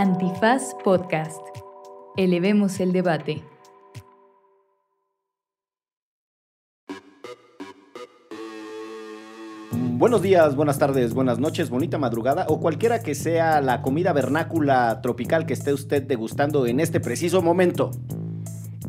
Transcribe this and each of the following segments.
Antifaz Podcast. Elevemos el debate. Buenos días, buenas tardes, buenas noches, bonita madrugada o cualquiera que sea la comida vernácula tropical que esté usted degustando en este preciso momento.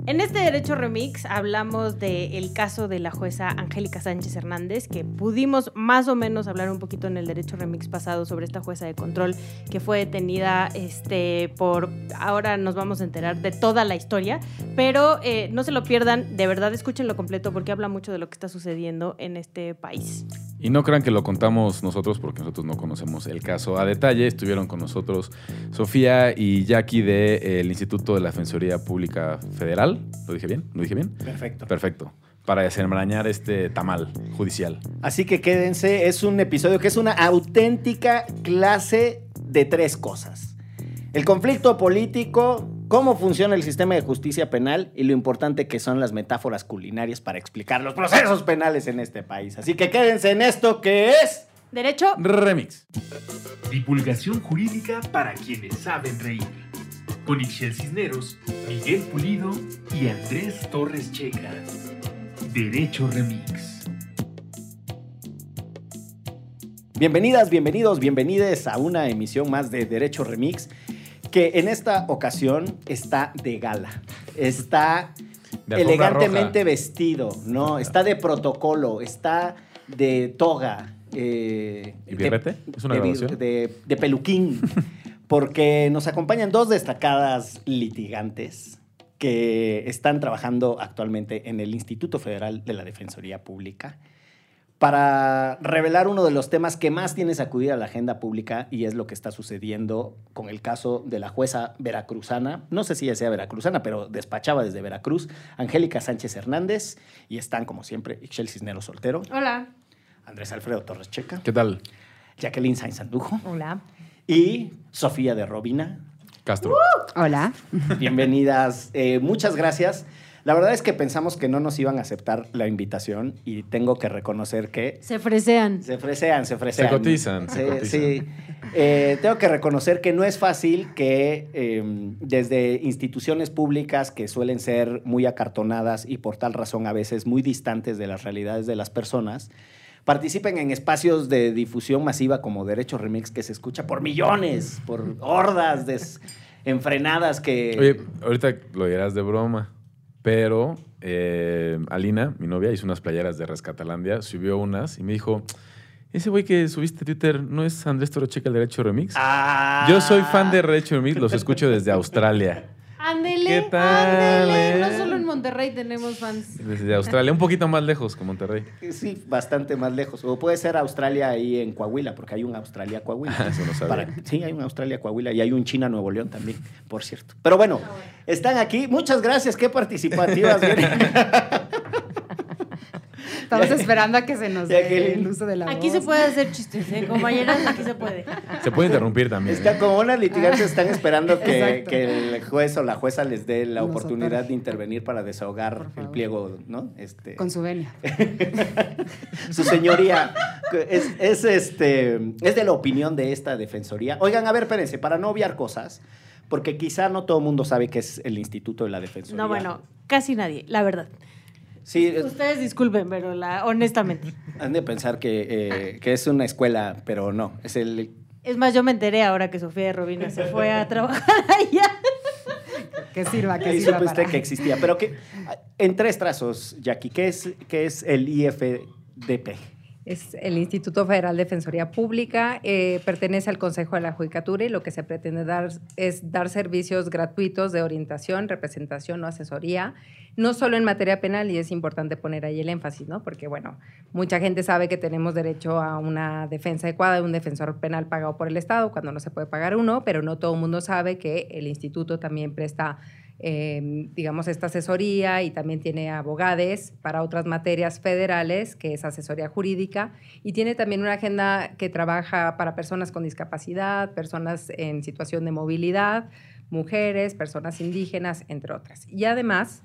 En este Derecho Remix hablamos del caso de la jueza Angélica Sánchez Hernández, que pudimos más o menos hablar un poquito en el Derecho Remix pasado sobre esta jueza de control que fue detenida este, por... Ahora nos vamos a enterar de toda la historia, pero eh, no se lo pierdan, de verdad escúchenlo completo porque habla mucho de lo que está sucediendo en este país. Y no crean que lo contamos nosotros porque nosotros no conocemos el caso a detalle. Estuvieron con nosotros Sofía y Jackie del Instituto de la Defensoría Pública Federal. ¿Lo dije bien? ¿Lo dije bien? Perfecto. Perfecto. Para desenmarañar este tamal judicial. Así que quédense, es un episodio que es una auténtica clase de tres cosas. El conflicto político, cómo funciona el sistema de justicia penal y lo importante que son las metáforas culinarias para explicar los procesos penales en este país. Así que quédense en esto que es... Derecho Remix. Divulgación jurídica para quienes saben reír. Con Ixel Cisneros, Miguel Pulido y Andrés Torres Checa. Derecho Remix. Bienvenidas, bienvenidos, bienvenides a una emisión más de Derecho Remix, que en esta ocasión está de gala. Está elegantemente roja. vestido, ¿no? Está de protocolo, está de toga. eh, ¿Y birrete? de- ¿Es una de- de peluquín. porque nos acompañan dos destacadas litigantes que están trabajando actualmente en el Instituto Federal de la Defensoría Pública para revelar uno de los temas que más tiene sacudir a la agenda pública y es lo que está sucediendo con el caso de la jueza veracruzana, no sé si ella sea veracruzana, pero despachaba desde Veracruz, Angélica Sánchez Hernández, y están, como siempre, Ixchel Cisneros Soltero, Hola. Andrés Alfredo Torres Checa, ¿Qué tal? Jacqueline Sainz Andujo Hola. y Sofía de Robina. Castro. Hola. Bienvenidas, eh, muchas gracias. La verdad es que pensamos que no nos iban a aceptar la invitación y tengo que reconocer que Se fresean. Se fresean, se fresean. Se cotizan, se Sí, cotizan. sí. Eh, tengo que reconocer que no es fácil que eh, desde instituciones públicas que suelen ser muy acartonadas y por tal razón a veces muy distantes de las realidades de las personas, participen en espacios de difusión masiva como Derecho Remix que se escucha por millones, por hordas desenfrenadas que... Oye, ahorita lo dirás de broma, pero eh, Alina, mi novia, hizo unas playeras de Rescatalandia, subió unas y me dijo, ese güey que subiste a Twitter, ¿no es Andrés Torocheca el Derecho Remix? Ah. Yo soy fan de Derecho Remix, los escucho desde Australia. Ándele, ¿Qué tal, ándele. eh? No solo en Monterrey tenemos fans. Desde Australia, un poquito más lejos que Monterrey. Sí, bastante más lejos. O puede ser Australia ahí en Coahuila, porque hay un Australia Coahuila. Ah, eso no sabía. Para- sí, hay un Australia Coahuila y hay un China Nuevo León también, por cierto. Pero bueno, están aquí. Muchas gracias, qué participativas. Estamos esperando a que se nos dé el uso de la Aquí voz. se puede hacer chistes, ¿eh? Compañeras, aquí se puede. Se puede interrumpir también. Está ¿eh? como unas litigantes están esperando que, que el juez o la jueza les dé la Nos oportunidad de intervenir para desahogar el pliego, ¿no? Este, Con su venia. su señoría es, es, este, es de la opinión de esta defensoría. Oigan, a ver, espérense, para no obviar cosas, porque quizá no todo el mundo sabe qué es el Instituto de la Defensoría. No, bueno, casi nadie, la verdad. Sí, es- Ustedes disculpen, pero la, honestamente. han de pensar que, eh, que es una escuela, pero no, es el... Es más, yo me enteré ahora que Sofía de Robina se fue a trabajar allá. Que sirva, que Ahí sirva supe usted para- que existía, pero que en tres trazos, Jackie, ¿qué es, qué es el IFDP? Es el Instituto Federal de Defensoría Pública, eh, pertenece al Consejo de la Judicatura y lo que se pretende dar es dar servicios gratuitos de orientación, representación o asesoría, no solo en materia penal, y es importante poner ahí el énfasis, ¿no? Porque, bueno, mucha gente sabe que tenemos derecho a una defensa adecuada, un defensor penal pagado por el Estado, cuando no se puede pagar uno, pero no todo el mundo sabe que el instituto también presta eh, digamos, esta asesoría y también tiene abogados para otras materias federales, que es asesoría jurídica, y tiene también una agenda que trabaja para personas con discapacidad, personas en situación de movilidad, mujeres, personas indígenas, entre otras. Y además,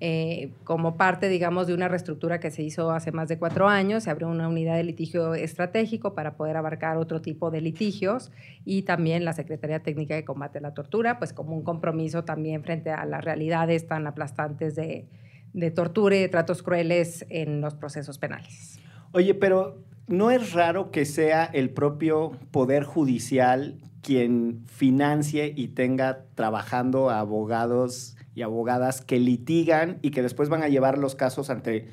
eh, como parte, digamos, de una reestructura que se hizo hace más de cuatro años, se abrió una unidad de litigio estratégico para poder abarcar otro tipo de litigios y también la Secretaría Técnica de Combate a la Tortura, pues como un compromiso también frente a las realidades tan aplastantes de, de tortura y de tratos crueles en los procesos penales. Oye, pero ¿no es raro que sea el propio Poder Judicial quien financie y tenga trabajando abogados y abogadas que litigan y que después van a llevar los casos ante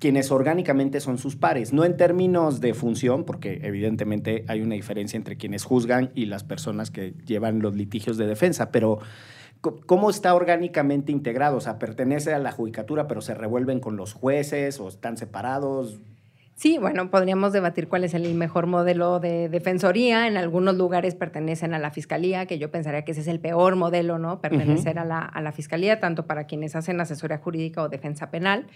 quienes orgánicamente son sus pares, no en términos de función, porque evidentemente hay una diferencia entre quienes juzgan y las personas que llevan los litigios de defensa, pero ¿cómo está orgánicamente integrado? O sea, pertenece a la judicatura, pero se revuelven con los jueces o están separados. Sí, bueno, podríamos debatir cuál es el mejor modelo de defensoría. En algunos lugares pertenecen a la fiscalía, que yo pensaría que ese es el peor modelo, ¿no? Pertenecer a, la, a la fiscalía, tanto para quienes hacen asesoría jurídica o defensa penal.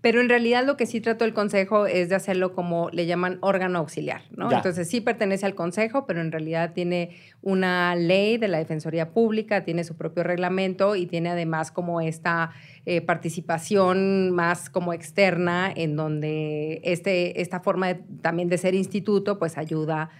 Pero en realidad lo que sí trató el Consejo es de hacerlo como le llaman órgano auxiliar, ¿no? Entonces sí pertenece al Consejo, pero en realidad tiene una ley de la Defensoría Pública, tiene su propio reglamento y tiene además como esta eh, participación más como externa en donde este, esta forma también de ser instituto pues ayuda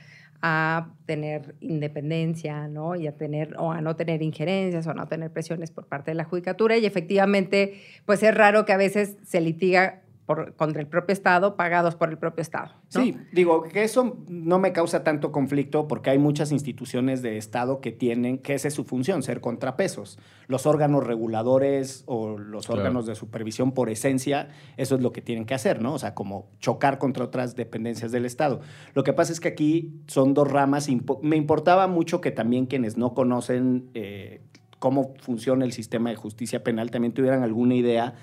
a tener independencia, ¿no? Y a tener o a no tener injerencias o a no tener presiones por parte de la judicatura y efectivamente pues es raro que a veces se litiga por, contra el propio Estado, pagados por el propio Estado. Sí, digo que eso no me causa tanto conflicto porque hay muchas instituciones de Estado que tienen, que esa es su función, ser contrapesos. Los órganos reguladores o los órganos de supervisión por esencia, eso es lo que tienen que hacer, ¿no? O sea, como chocar contra otras dependencias del Estado. Lo que pasa es que aquí son dos ramas. Me importaba mucho que también quienes no conocen eh, cómo funciona el sistema de justicia penal también tuvieran alguna idea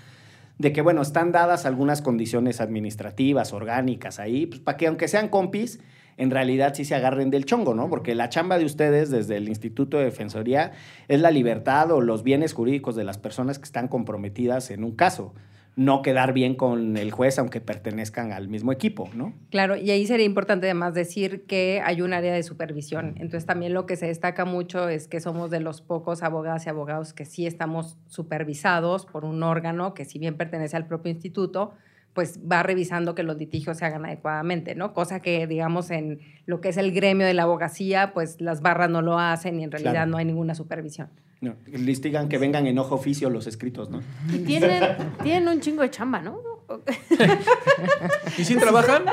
de que, bueno, están dadas algunas condiciones administrativas, orgánicas ahí, pues para que aunque sean compis, en realidad sí se agarren del chongo, ¿no? Porque la chamba de ustedes desde el Instituto de Defensoría es la libertad o los bienes jurídicos de las personas que están comprometidas en un caso no quedar bien con el juez aunque pertenezcan al mismo equipo, ¿no? Claro, y ahí sería importante además decir que hay un área de supervisión. Entonces también lo que se destaca mucho es que somos de los pocos abogadas y abogados que sí estamos supervisados por un órgano que si bien pertenece al propio instituto, pues va revisando que los litigios se hagan adecuadamente, ¿no? Cosa que, digamos, en lo que es el gremio de la abogacía, pues las barras no lo hacen y en realidad no hay ninguna supervisión. No, listigan que vengan en ojo oficio los escritos, ¿no? Y tienen, tienen un chingo de chamba, ¿no? ¿Y si trabajan?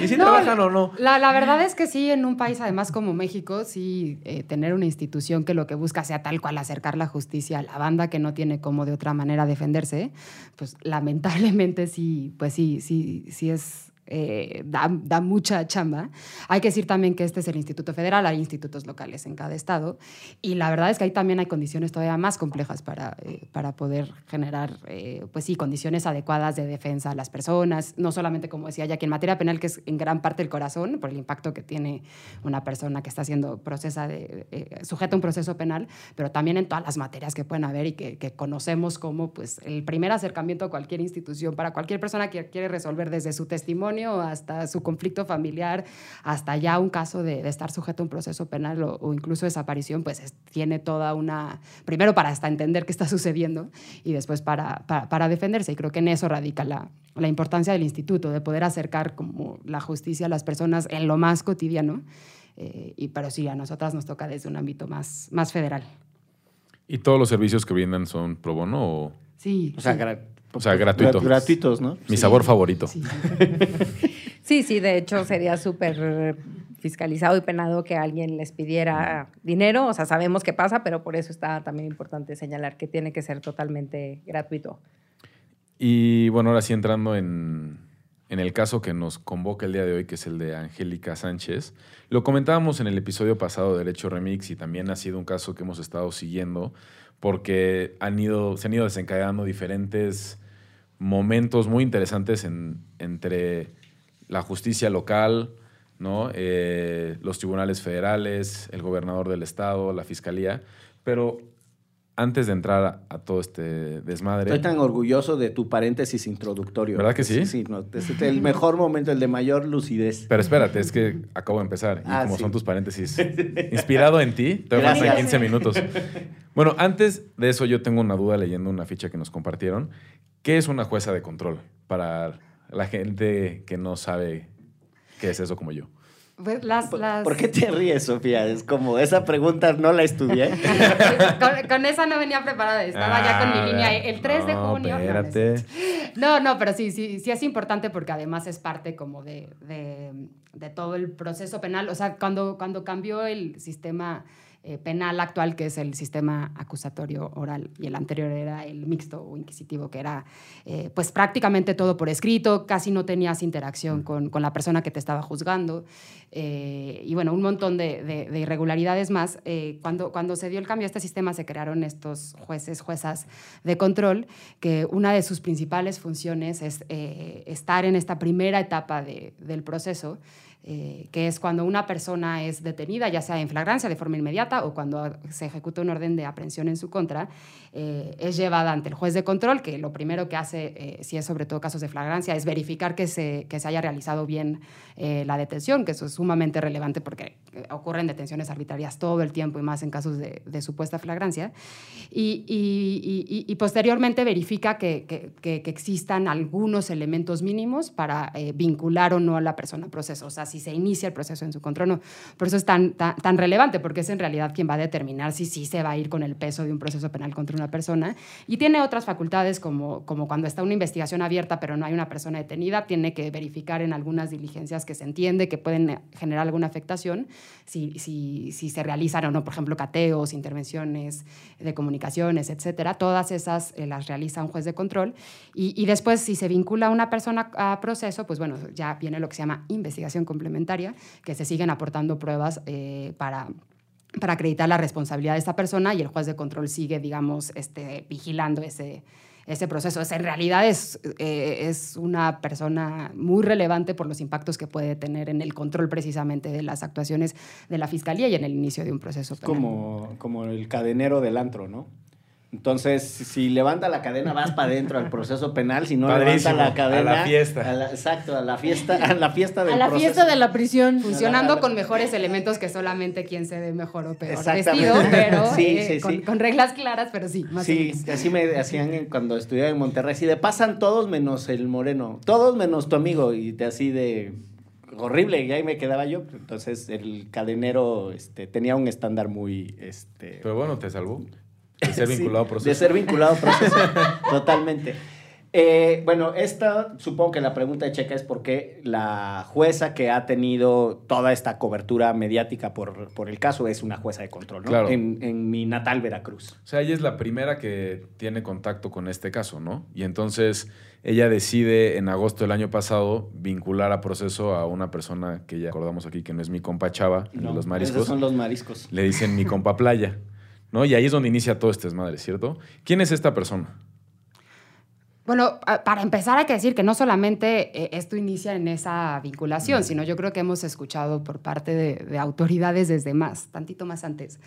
¿Y si trabajan o no? La, la, verdad es que sí, en un país además como México, sí, eh, tener una institución que lo que busca sea tal cual acercar la justicia a la banda que no tiene como de otra manera defenderse, pues lamentablemente sí, pues sí, sí, sí es eh, da, da, mucha chamba. Hay que decir también que este es el Instituto Federal, hay institutos locales en cada estado y la verdad es que ahí también hay condiciones todavía más complejas para, eh, para poder generar, eh, pues sí, condiciones adecuadas de defensa a las personas, no solamente, como decía ya, que en materia penal, que es en gran parte el corazón, por el impacto que tiene una persona que está siendo procesa de, sujeta a un proceso penal, pero también en todas las materias que pueden haber y que, que conocemos como pues, el primer acercamiento a cualquier institución para cualquier persona que quiere resolver desde su testimonio hasta su conflicto familiar, hasta ya un caso de, estar sujeto a un proceso penal o, incluso desaparición, pues tiene toda una, primero para hasta entender qué está sucediendo y después para, para, defenderse. Y creo que en eso radica la, la, importancia del instituto, de poder acercar como la justicia a las personas en lo más cotidiano. Eh, y, pero sí, a nosotras nos toca desde un ámbito más, más federal. ¿Y todos los servicios que brindan son pro bono o...? Sí. O sea, o sea, gratuitos. Gratuitos, ¿no? Mi sabor favorito. Sí, sí, de hecho sería súper fiscalizado y penado que alguien les pidiera dinero. O sea, sabemos qué pasa, pero por eso está también importante señalar que tiene que ser totalmente gratuito. Y bueno, ahora sí entrando en, en el caso que nos convoca el día de hoy, que es el de Angélica Sánchez. Lo comentábamos en el episodio pasado de Derecho Remix y también ha sido un caso que hemos estado siguiendo porque han ido, se han ido desencadenando diferentes momentos muy interesantes entre la justicia local. Eh, los tribunales federales, el gobernador del estado, la fiscalía. Pero antes de entrar a, a todo este desmadre. Estoy tan orgulloso de tu paréntesis introductorio. ¿Verdad que sí? Sí, no, es el mejor momento, el de mayor lucidez. Pero espérate, es que acabo de empezar. Y Ah, como sí. son tus paréntesis, inspirado en ti, te faltan Gracias. 15 minutos. Bueno, antes de eso, yo tengo una duda leyendo una ficha que nos compartieron. ¿Qué es una jueza de control para la gente que no sabe qué es eso como yo? Pues las, ¿Por, las- por qué te ríes, Sofía? Es como, esa pregunta no la estudié. con, con esa no venía preparada, estaba ya con Ah, mi línea. El 3 de junio. no, no es Espérate. No, no, pero sí, sí, sí es importante porque además es parte como de, de- de todo el proceso penal. O sea, cuando, cuando cambió el sistema eh, penal actual, que es el sistema acusatorio oral, y el anterior era el mixto o inquisitivo, que era eh, pues prácticamente todo por escrito, casi no tenías interacción con, con la persona que te estaba juzgando, eh, y bueno, un montón de, de- de irregularidades más. Eh, cuando, cuando se dio el cambio a este sistema, se crearon estos jueces, juezas de control, que una de sus principales funciones es estar en esta primera etapa de- del proceso, eh, que es cuando una persona es detenida, ya sea en flagrancia de forma inmediata o cuando se ejecuta un orden de aprehensión en su contra, eh, es llevada ante el juez de control, que lo primero que hace, eh, si es sobre todo casos de flagrancia, es verificar que se, que se haya realizado bien eh, la detención, que eso es sumamente relevante porque ocurren detenciones arbitrarias todo el tiempo y más en casos de, de supuesta flagrancia. Y, y- y- y- posteriormente verifica que, que- que- que existan algunos elementos mínimos para eh, vincular o no a la persona al proceso, o sea, si se inicia el proceso en su contra o no. Por eso es tan, tan, tan relevante, porque es en realidad quien va a determinar si sí se va a ir con el peso de un proceso penal contra una persona. Y tiene otras facultades, como, como cuando está una investigación abierta, pero no hay una persona detenida, tiene que verificar en algunas diligencias que se entiende que pueden eh, generar alguna afectación, si, si, si se realizan o no, por ejemplo, cateos, intervenciones de comunicaciones, etcétera. Todas esas eh, las realiza un juez de control. Y, y después, si se vincula una persona a proceso, pues bueno, ya viene lo que se llama investigación complementaria, que se siguen aportando pruebas eh, para para acreditar la responsabilidad de esta persona y el juez de control sigue, digamos, este, vigilando ese, ese proceso. Sea, en realidad es, eh, es una persona muy relevante por los impactos que puede tener en el control precisamente de las actuaciones de la fiscalía y en el inicio de un proceso Es penal. como, como el cadenero del antro, ¿no? Entonces, si levanta la cadena, vas para adentro al proceso penal. Si no Padrísimo, levanta la a cadena. la fiesta. a la- exacto, a la fiesta, a la fiesta del A la proceso. fiesta de la prisión. Funcionando con mejores elementos que solamente quien se ve mejor o peor Exactamente. vestido, pero Sí, eh, sí, con, sí. con reglas claras, pero sí, más o Sí, menos. así me hacían en- cuando estudiaba en Monterrey. Así de pasan todos menos el moreno, todos menos tu amigo. Y te así de horrible. Y ahí me quedaba yo. Entonces el cadenero este, tenía un estándar muy. Este, Pero bueno, te salvó. De ser Sí, vinculado a proceso. De ser vinculado a proceso, totalmente. Eh, bueno, esta, supongo que la pregunta de Checa es por qué la jueza que ha tenido toda esta cobertura mediática por, por el caso es una jueza de control, ¿no? Claro. En, en mi natal Veracruz. O sea, ella es la primera que tiene contacto con este caso, ¿no? Y entonces ella decide en agosto del año pasado vincular a proceso a una persona que ya acordamos aquí que no es mi compa Chava, de No, los Esos mariscos. son los mariscos. Le dicen mi compa Playa, ¿no? Y ahí es donde inicia todo este desmadre, ¿cierto? ¿Quién es esta persona? Bueno, para empezar hay que decir que no solamente eh, esto inicia en esa vinculación, sino yo creo que hemos escuchado por parte de, de autoridades desde más, tantito más antes,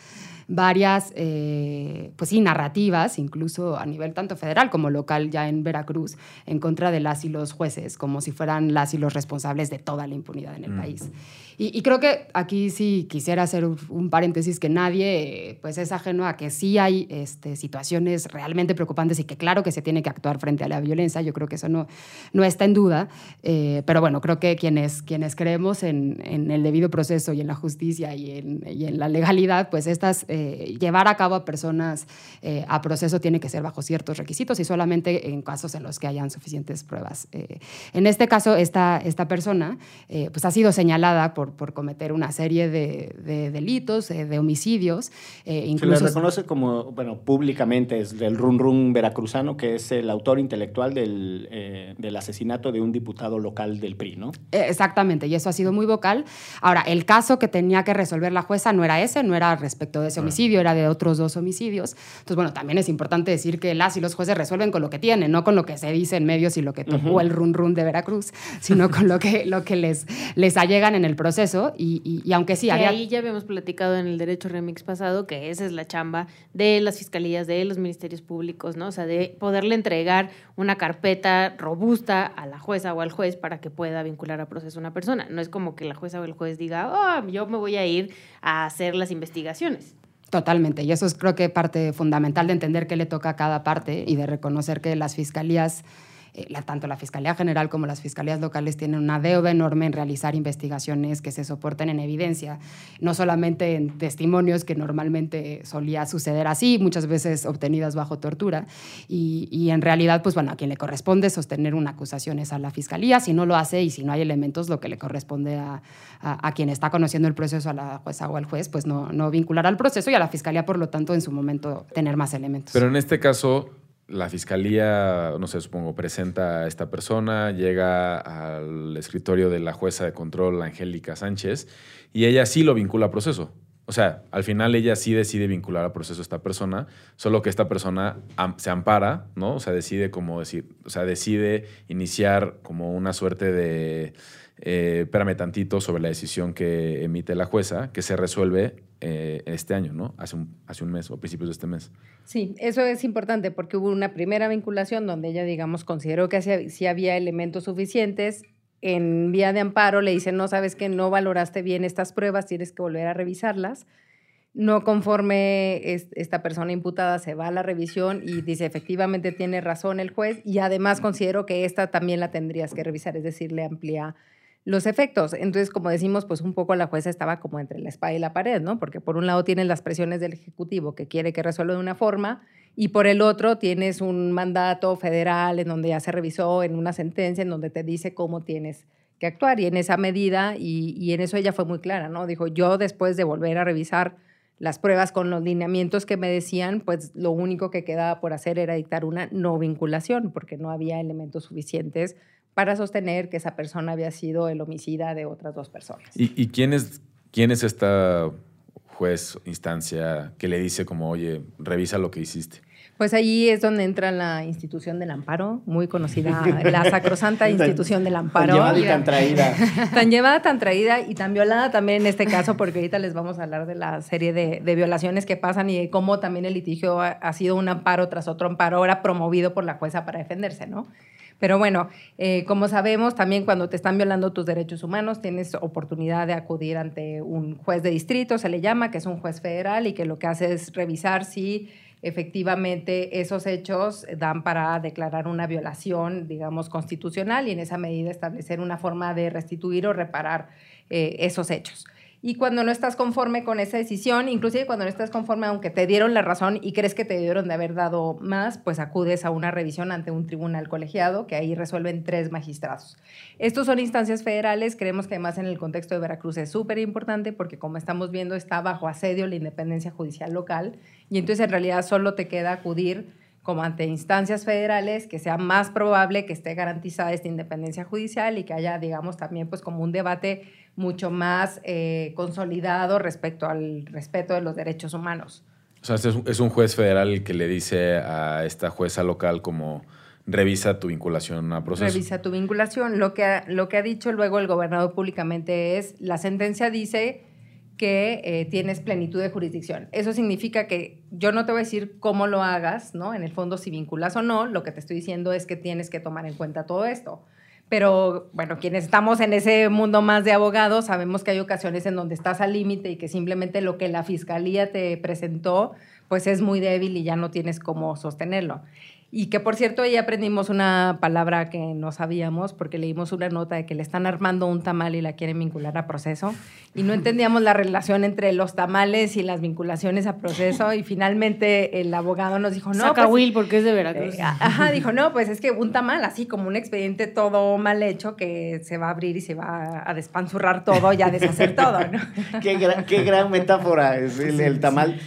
varias, eh, pues sí, narrativas, incluso a nivel tanto federal como local ya en Veracruz, en contra de las y los jueces, como si fueran las y los responsables de toda la impunidad en el Mm. país. Y, y creo que aquí sí quisiera hacer un, paréntesis que nadie pues es ajeno a que sí hay este, situaciones realmente preocupantes y que claro que se tiene que actuar frente a la violencia, yo creo que eso no, no está en duda, eh, pero bueno, creo que quienes, quienes creemos en, en el debido proceso y en la justicia y en, y en la legalidad, pues estas, eh, llevar a cabo a personas eh, a proceso tiene que ser bajo ciertos requisitos y solamente en casos en los que hayan suficientes pruebas. Eh, en este caso, esta, esta persona eh, pues ha sido señalada por, por cometer una serie de, de delitos, eh, de homicidios, eh, Se le incluso... reconoce como, bueno, públicamente es del run run veracruzano, que es el autor intelectual del, eh, del asesinato de un diputado local del PRI, ¿no? Eh, Exactamente, y eso ha sido muy vocal. Ahora, el caso que tenía que resolver la jueza no era ese, no era respecto de ese homicidio, era de otros dos homicidios. Entonces, bueno, también es importante decir que las y los jueces resuelven con lo que tienen, no con lo que se dice en medios y lo que tocó el run run de Veracruz, sino con lo que, lo que les, les allegan en el proceso. Y, y- y aunque sí, Que había... ahí ya habíamos platicado en el Derecho Remix pasado que esa es la chamba de las fiscalías, de los ministerios públicos, ¿no? O sea, de poderle entregar una carpeta robusta a la jueza o al juez para que pueda vincular a proceso a una persona. No es como que la jueza o el juez diga, oh, yo me voy a ir a hacer las investigaciones. Totalmente, y eso es creo que parte fundamental de entender qué le toca a cada parte y de reconocer que las fiscalías, eh, la- tanto la Fiscalía General como las fiscalías locales tienen una deuda enorme en realizar investigaciones que se soporten en evidencia, no solamente en testimonios que normalmente solía suceder así, muchas veces obtenidas bajo tortura, y, y en realidad, pues bueno, a quien le corresponde sostener una acusación es a la Fiscalía, si no lo hace y si no hay elementos, lo que le corresponde a, a- a quien está conociendo el proceso, a la jueza o al juez, pues no, no vincular al proceso y a la Fiscalía, por lo tanto, en su momento tener más elementos. Pero en este caso, la fiscalía, no sé, supongo, presenta a esta persona, llega al escritorio de la jueza de control, Angélica Sánchez, y ella sí lo vincula a proceso. O sea, al final ella sí decide vincular a proceso a esta persona, solo que esta persona se ampara, ¿no? O sea, decide como decir, o sea, decide iniciar como una suerte de eh, espérame tantito sobre la decisión que emite la jueza, que se resuelve eh, este año, ¿no? Hace un, mes o principios de este mes. Sí, eso es importante porque hubo una primera vinculación donde ella, digamos, consideró que sí había elementos suficientes. En vía de amparo le dicen, no sabes que no valoraste bien estas pruebas, tienes que volver a revisarlas. No conforme es- esta persona imputada se va a la revisión y dice, efectivamente tiene razón el juez y además considero que esta también la tendrías que revisar, es decir, le amplía los efectos. Entonces, como decimos, pues un poco la jueza estaba como entre la espada y la pared, ¿no? Porque por un lado tienes las presiones del Ejecutivo que quiere que resuelva de una forma y por el otro tienes un mandato federal en donde ya se revisó en una sentencia en donde te dice cómo tienes que actuar y en esa medida, y, y en eso ella fue muy clara, ¿no? Dijo, yo después de volver a revisar las pruebas con los lineamientos que me decían, pues lo único que quedaba por hacer era dictar una no vinculación, porque no había elementos suficientes para sostener que esa persona había sido el homicida de otras dos personas. ¿Y, y quién, es, quién es esta juez, instancia, que le dice como, oye, revisa lo que hiciste? Pues ahí es donde entra la institución del amparo, muy conocida, la sacrosanta institución del amparo. Tan llevada y tan traída. tan llevada, tan traída y tan violada también en este caso, porque ahorita les vamos a hablar de la serie de, de violaciones que pasan y de cómo también el litigio ha, ha sido un amparo tras otro amparo, ahora promovido por la jueza para defenderse, ¿no? Pero bueno, eh, como sabemos, también cuando te están violando tus derechos humanos, tienes oportunidad de acudir ante un juez de distrito, se le llama, que es un juez federal y que lo que hace es revisar si efectivamente esos hechos dan para declarar una violación, digamos, constitucional y en esa medida establecer una forma de restituir o reparar eh, esos hechos. Y cuando no estás conforme con esa decisión, inclusive cuando no estás conforme, aunque te dieron la razón y crees que te debieron de haber dado más, pues acudes a una revisión ante un tribunal colegiado que ahí resuelven tres magistrados. Estos son instancias federales, creemos que además en el contexto de Veracruz es súper importante porque como estamos viendo está bajo asedio la independencia judicial local y entonces en realidad solo te queda acudir como ante instancias federales, que sea más probable que esté garantizada esta independencia judicial y que haya, digamos, también pues como un debate mucho más eh, consolidado respecto al respeto de los derechos humanos. O sea, es, un- es un juez federal el que le dice a esta jueza local como revisa tu vinculación a proceso. Revisa tu vinculación. Lo que, ha, lo que ha dicho luego el gobernador públicamente es, la sentencia dice que eh, tienes plenitud de jurisdicción. Eso significa que yo no te voy a decir cómo lo hagas, ¿no? En el fondo, si vinculas o no, lo que te estoy diciendo es que tienes que tomar en cuenta todo esto. Pero bueno, quienes estamos en ese mundo más de abogados, sabemos que hay ocasiones en donde estás al límite y que simplemente lo que la fiscalía te presentó, pues es muy débil y ya no tienes cómo sostenerlo. Y que por cierto, ahí aprendimos una palabra que no sabíamos porque leímos una nota de que le están armando un tamal y la quieren vincular a proceso. Y no entendíamos la relación entre los tamales y las vinculaciones a proceso. Y finalmente el abogado nos dijo, no. Saca pues, Will porque es de Veracruz. eh, ajá, dijo, no, pues es que un tamal, así como un expediente todo mal hecho que se va a abrir y se va a despanzurrar todo y a deshacer todo, ¿no? qué, gran, qué gran metáfora es el, el tamal.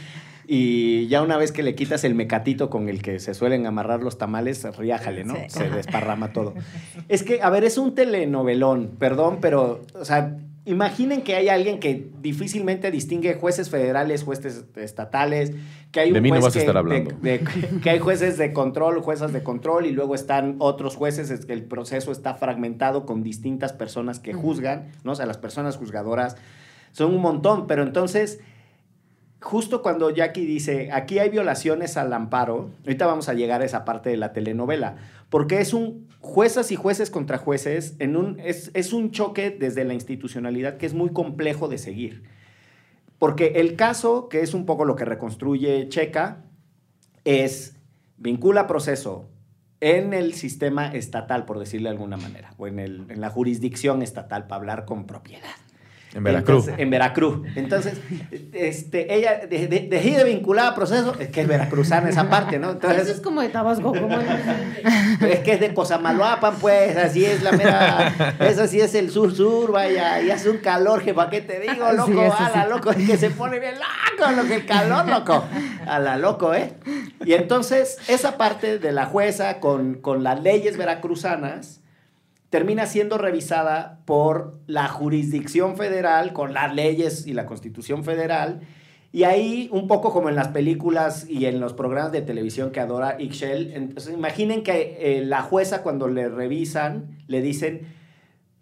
Y ya una vez que le quitas el mecatito con el que se suelen amarrar los tamales, riájale, ¿no? Sí. Se desparrama todo. Es que, a ver, es un telenovelón, perdón, pero, o sea, imaginen que hay alguien que difícilmente distingue jueces federales, jueces estatales, que hay un De mí no vas a estar hablando. de- de- que hay jueces de control, juezas de control, y luego están otros jueces, es que el proceso está fragmentado con distintas personas que juzgan, ¿no? O sea, las personas juzgadoras son un montón, pero entonces justo cuando Jackie dice, aquí hay violaciones al amparo, ahorita vamos a llegar a esa parte de la telenovela, porque es un juezas y jueces contra jueces, en un, es, un choque desde la institucionalidad que es muy complejo de seguir. Porque el caso, que es un poco lo que reconstruye Checa, es vincula proceso en el sistema estatal, por decirle de alguna manera, o en la jurisdicción estatal, para hablar con propiedad. En Veracruz. Entonces, en Veracruz. Entonces, este, ella de- de- decide vincular a proceso, es que es veracruzana esa parte, ¿no? Eso Entonces, es como de Tabasco. Como es que es de Cosamaloapan, pues, así es la mera, eso sí es el sur-sur, vaya, y hace un calor, que para qué te digo, loco, eso a la sí. loco, es que se pone bien loco, lo que el calor, loco, a la loco, ¿eh? Y entonces, esa parte de la jueza con, con las leyes veracruzanas, termina siendo revisada por la jurisdicción federal, con las leyes y la constitución federal. Y ahí, un poco como en las películas y en los programas de televisión que adora Ixchel, entonces imaginen que eh, la jueza cuando le revisan, le dicen,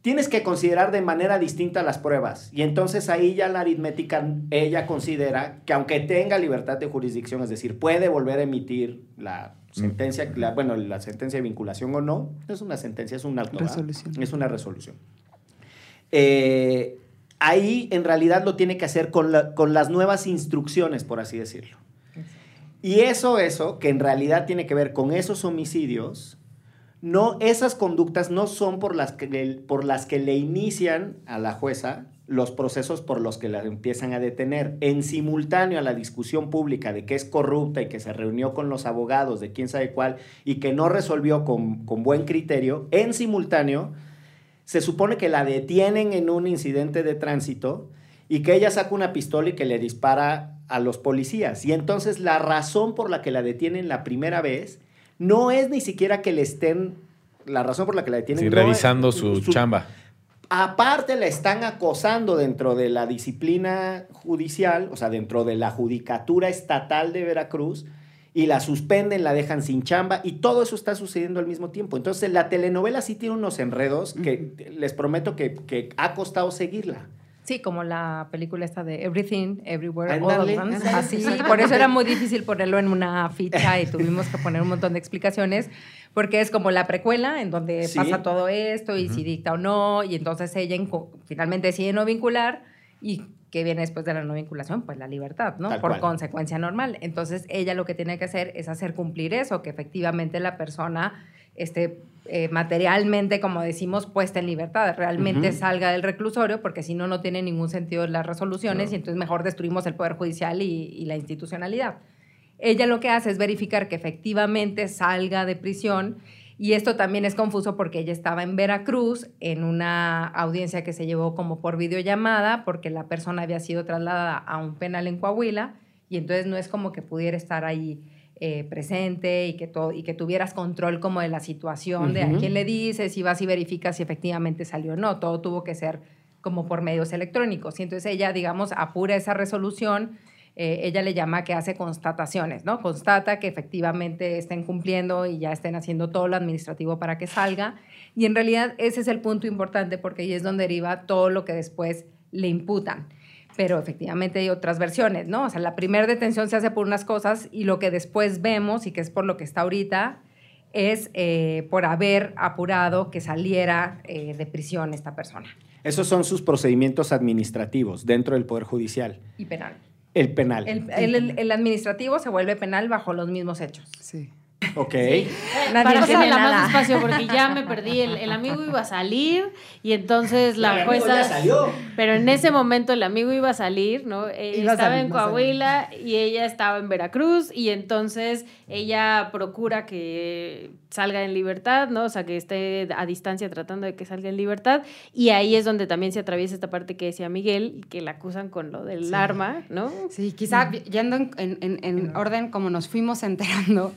tienes que considerar de manera distinta las pruebas. Y entonces ahí ya la aritmética, ella considera que aunque tenga libertad de jurisdicción, es decir, puede volver a emitir la sentencia, la- bueno, la sentencia de vinculación o no, no es una sentencia, es un acto. Es una resolución. Eh, ahí en realidad lo tiene que hacer con, la- con las nuevas instrucciones, por así decirlo. Y eso, eso, que en realidad tiene que ver con esos homicidios, no, esas conductas no son por las que, le- por las que le inician a la jueza los procesos por los que la empiezan a detener. En simultáneo a la discusión pública de que es corrupta y que se reunió con los abogados de quién sabe cuál y que no resolvió con, con buen criterio, en simultáneo se supone que la detienen en un incidente de tránsito y que ella saca una pistola y que le dispara a los policías. Y entonces la razón por la que la detienen la primera vez no es ni siquiera que le estén, la razón por la que la detienen Sí, no es- revisando su, chamba. Aparte la están acosando dentro de la disciplina judicial, o sea, dentro de la judicatura estatal de Veracruz, y la suspenden, la dejan sin chamba, y todo eso está sucediendo al mismo tiempo. Entonces la telenovela sí tiene unos enredos que les prometo que, que ha costado seguirla. Sí, como la película esta de Everything, Everywhere, All Ándale, at Así, por eso era muy difícil ponerlo en una ficha y tuvimos que poner un montón de explicaciones, porque es como la precuela en donde Sí. pasa todo esto y si dicta o no, y entonces ella finalmente decide no vincular y que viene después de la no vinculación, pues la libertad, ¿no? Tal Por cual. consecuencia normal. Entonces ella lo que tiene que hacer es hacer cumplir eso, que efectivamente la persona esté eh, materialmente, como decimos, puesta en libertad, realmente salga del reclusorio, porque si no, no tiene ningún sentido las resoluciones Claro. y entonces mejor destruimos el Poder Judicial y, y la institucionalidad. Ella lo que hace es verificar que efectivamente salga de prisión y esto también es confuso porque ella estaba en Veracruz en una audiencia que se llevó como por videollamada porque la persona había sido trasladada a un penal en Coahuila y entonces no es como que pudiera estar ahí eh, presente y que, todo, y que tuvieras control como de la situación, de a quién le dices, si vas y verificas si efectivamente salió o no. Todo tuvo que ser como por medios electrónicos. Y entonces ella, digamos, apura esa resolución. eh, ella le llama que hace constataciones, ¿no? Constata que efectivamente estén cumpliendo y ya estén haciendo todo lo administrativo para que salga. Y en realidad ese es el punto importante porque ahí es donde deriva todo lo que después le imputan. Pero efectivamente hay otras versiones, ¿no? O sea, la primera detención se hace por unas cosas y lo que después vemos y que es por lo que está ahorita es eh, por haber apurado que saliera eh, de prisión esta persona Esos son sus procedimientos administrativos dentro del Poder Judicial. y penal. El penal. El, el- administrativo se vuelve penal bajo los mismos hechos. Sí. Ok. Nadie Para hacerla más despacio, porque ya me perdí. El, el amigo iba a salir y entonces la El amigo jueza. ya salió. Pero en ese momento el amigo iba a salir, ¿no? Eh, estaba salir, en. Coahuila y ella estaba en Veracruz y entonces ella procura que salga en libertad, ¿no? O sea, que esté a distancia tratando de que salga en libertad y ahí es donde también se atraviesa esta parte que decía Miguel, que la acusan con lo del Sí. arma, ¿no? Sí, quizá yendo en, en- en- en orden como nos fuimos enterando,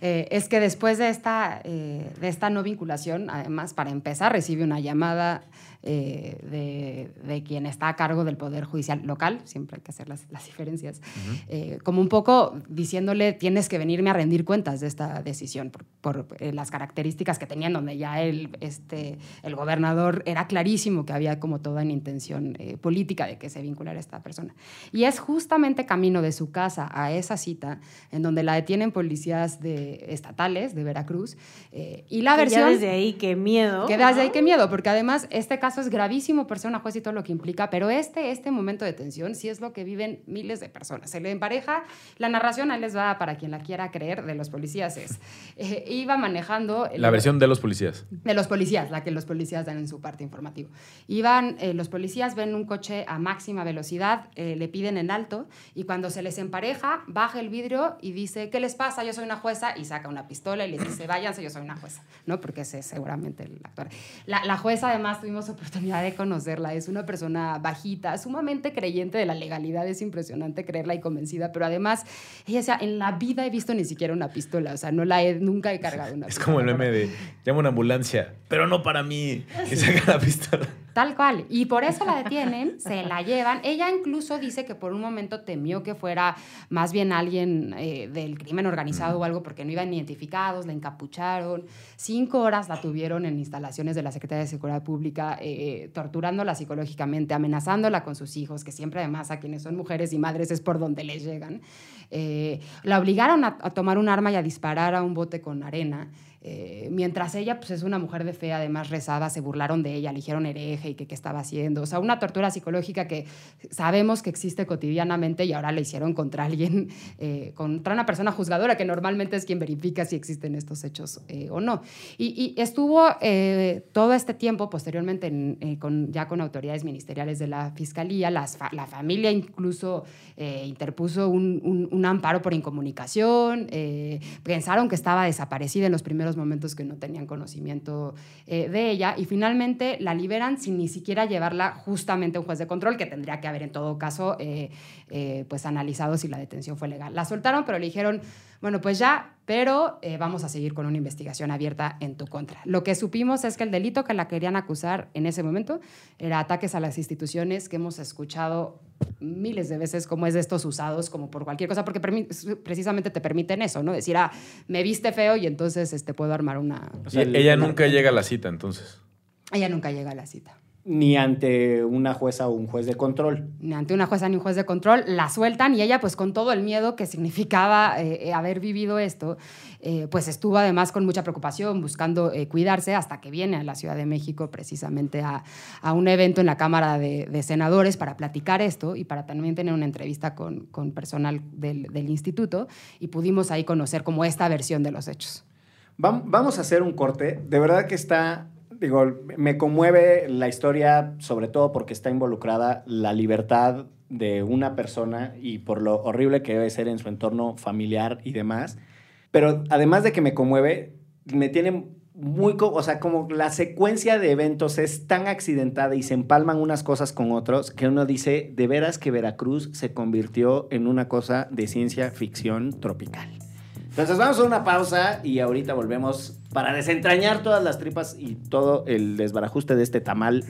eh, es que después de esta, eh, de esta no vinculación, además, para empezar, recibe una llamada eh, de, de quien está a cargo del Poder Judicial local, siempre hay que hacer las, las diferencias, eh, como un poco diciéndole, tienes que venirme a rendir cuentas de esta decisión por, por, eh, las características que tenían, donde ya el, este, el gobernador era clarísimo que había como toda una intención eh, política de que se vinculara a esta persona. Y es justamente camino de su casa a esa cita, en donde la detienen policías de, estatales de Veracruz, eh, y la Que versión... Ya desde ahí, qué miedo. Que desde ahí qué miedo, porque además este caso es gravísimo por ser una juez y todo lo que implica, pero este, este momento de tensión sí es lo que viven miles de personas. Se le empareja, la narración ahí les va para quien la quiera creer de los policías es, eh, iba manejando... el- La versión de los policías. de los policías, la que los policías dan en su parte informativo. Iban, eh, los policías ven un coche a máxima velocidad, eh, le piden en alto y cuando se les empareja, baja el vidrio y dice, ¿qué les pasa? Yo soy una jueza y saca una pistola y les dice, váyanse, yo soy una jueza, ¿no? Porque ese es seguramente el actor. La, la jueza además tuvimos oportunidad de conocerla, es una persona bajita, sumamente creyente de la legalidad, es impresionante creerla y convencida, pero además, ella decía, en la vida he visto ni siquiera una pistola, o sea, no la he, nunca he cargado una Es pistola. como el meme de llama una ambulancia, pero no para mí. Y saca la pistola. Tal cual. Y por eso la detienen, se la llevan. Ella incluso dice que por un momento temió que fuera más bien alguien eh, del crimen organizado o algo porque no iban identificados, la encapucharon. Cinco horas la tuvieron en instalaciones de la Secretaría de Seguridad Pública, eh, torturándola psicológicamente, amenazándola con sus hijos, que siempre además a quienes son mujeres y madres es por donde les llegan. Eh, la obligaron a, a tomar un arma y a disparar a un bote con arena. Eh, mientras ella pues, es una mujer de fe, además rezada, se burlaron de ella, le dijeron hereje y que qué estaba haciendo. O sea, una tortura psicológica que sabemos que existe cotidianamente y ahora la hicieron contra alguien, eh, contra una persona juzgadora, que normalmente es quien verifica si existen estos hechos eh, o no. Y, estuvo todo este tiempo, posteriormente, en, con, ya con autoridades ministeriales de la Fiscalía, la familia incluso interpuso un, un- amparo por incomunicación, pensaron que estaba desaparecida en los primeros momentos que no tenían conocimiento eh, de ella y finalmente la liberan sin ni siquiera llevarla justamente a un juez de control que tendría que haber en todo caso eh, eh, pues analizado si la detención fue legal. La soltaron pero le dijeron, bueno pues ya, pero vamos a seguir con una investigación abierta en tu contra. Lo que supimos es que el delito que la querían acusar en ese momento era ataques a las instituciones que hemos escuchado miles de veces como es de estos usados como por cualquier cosa, porque precisamente te permiten eso, ¿no? Decir, ah, me viste feo y entonces este, puedo armar una... O sea, Y el- ella nunca llega a la cita, entonces. Ella nunca llega a la cita. Ni ante una jueza o un juez de control. Ni ante una jueza ni un juez de control, la sueltan y ella pues con todo el miedo que significaba eh, eh, haber vivido esto, eh, pues estuvo además con mucha preocupación buscando eh, cuidarse hasta que viene a la Ciudad de México precisamente a, a un evento en la Cámara de, de Senadores para platicar esto y para también tener una entrevista con, con personal del, del instituto y pudimos ahí conocer como esta versión de los hechos. Vam- Vamos a hacer un corte. De verdad que está, digo, me conmueve la historia, sobre todo porque está involucrada la libertad de una persona y por lo horrible que debe ser en su entorno familiar y demás. Pero además de que me conmueve, me tiene muy, o sea, como la secuencia de eventos es tan accidentada y se empalman unas cosas con otros que uno dice, de veras que Veracruz se convirtió en una cosa de ciencia ficción tropical. Entonces vamos a una pausa y ahorita volvemos para desentrañar todas las tripas y todo el desbarajuste de este tamal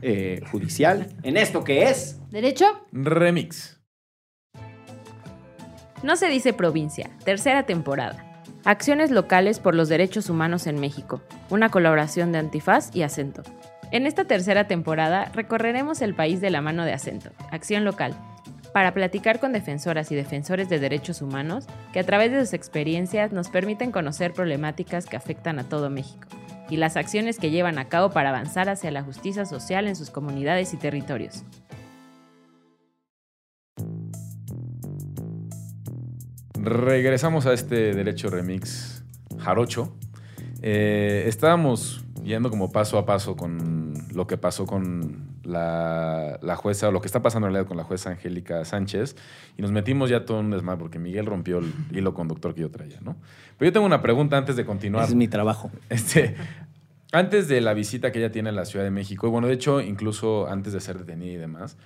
eh, judicial en esto que es. ¿Derecho? Remix. No se dice provincia, tercera temporada. Acciones locales por los derechos humanos en México, una colaboración de Antifaz y Acento. En esta tercera temporada recorreremos el país de la mano de Acento, Acción Local, para platicar con defensoras y defensores de derechos humanos que a través de sus experiencias nos permiten conocer problemáticas que afectan a todo México y las acciones que llevan a cabo para avanzar hacia la justicia social en sus comunidades y territorios. Regresamos a este Derecho Remix Jarocho. Eh, estábamos yendo como paso a paso con lo que pasó con la, la jueza, o lo que está pasando en realidad con la jueza Angélica Sánchez, y nos metimos ya todo un desmadre porque Miguel rompió el hilo conductor que yo traía, ¿no? Pero yo tengo una pregunta antes de continuar. Ese es mi trabajo. Este, antes de la visita que ella tiene a la Ciudad de México, y bueno, de hecho, incluso antes de ser detenida y demás,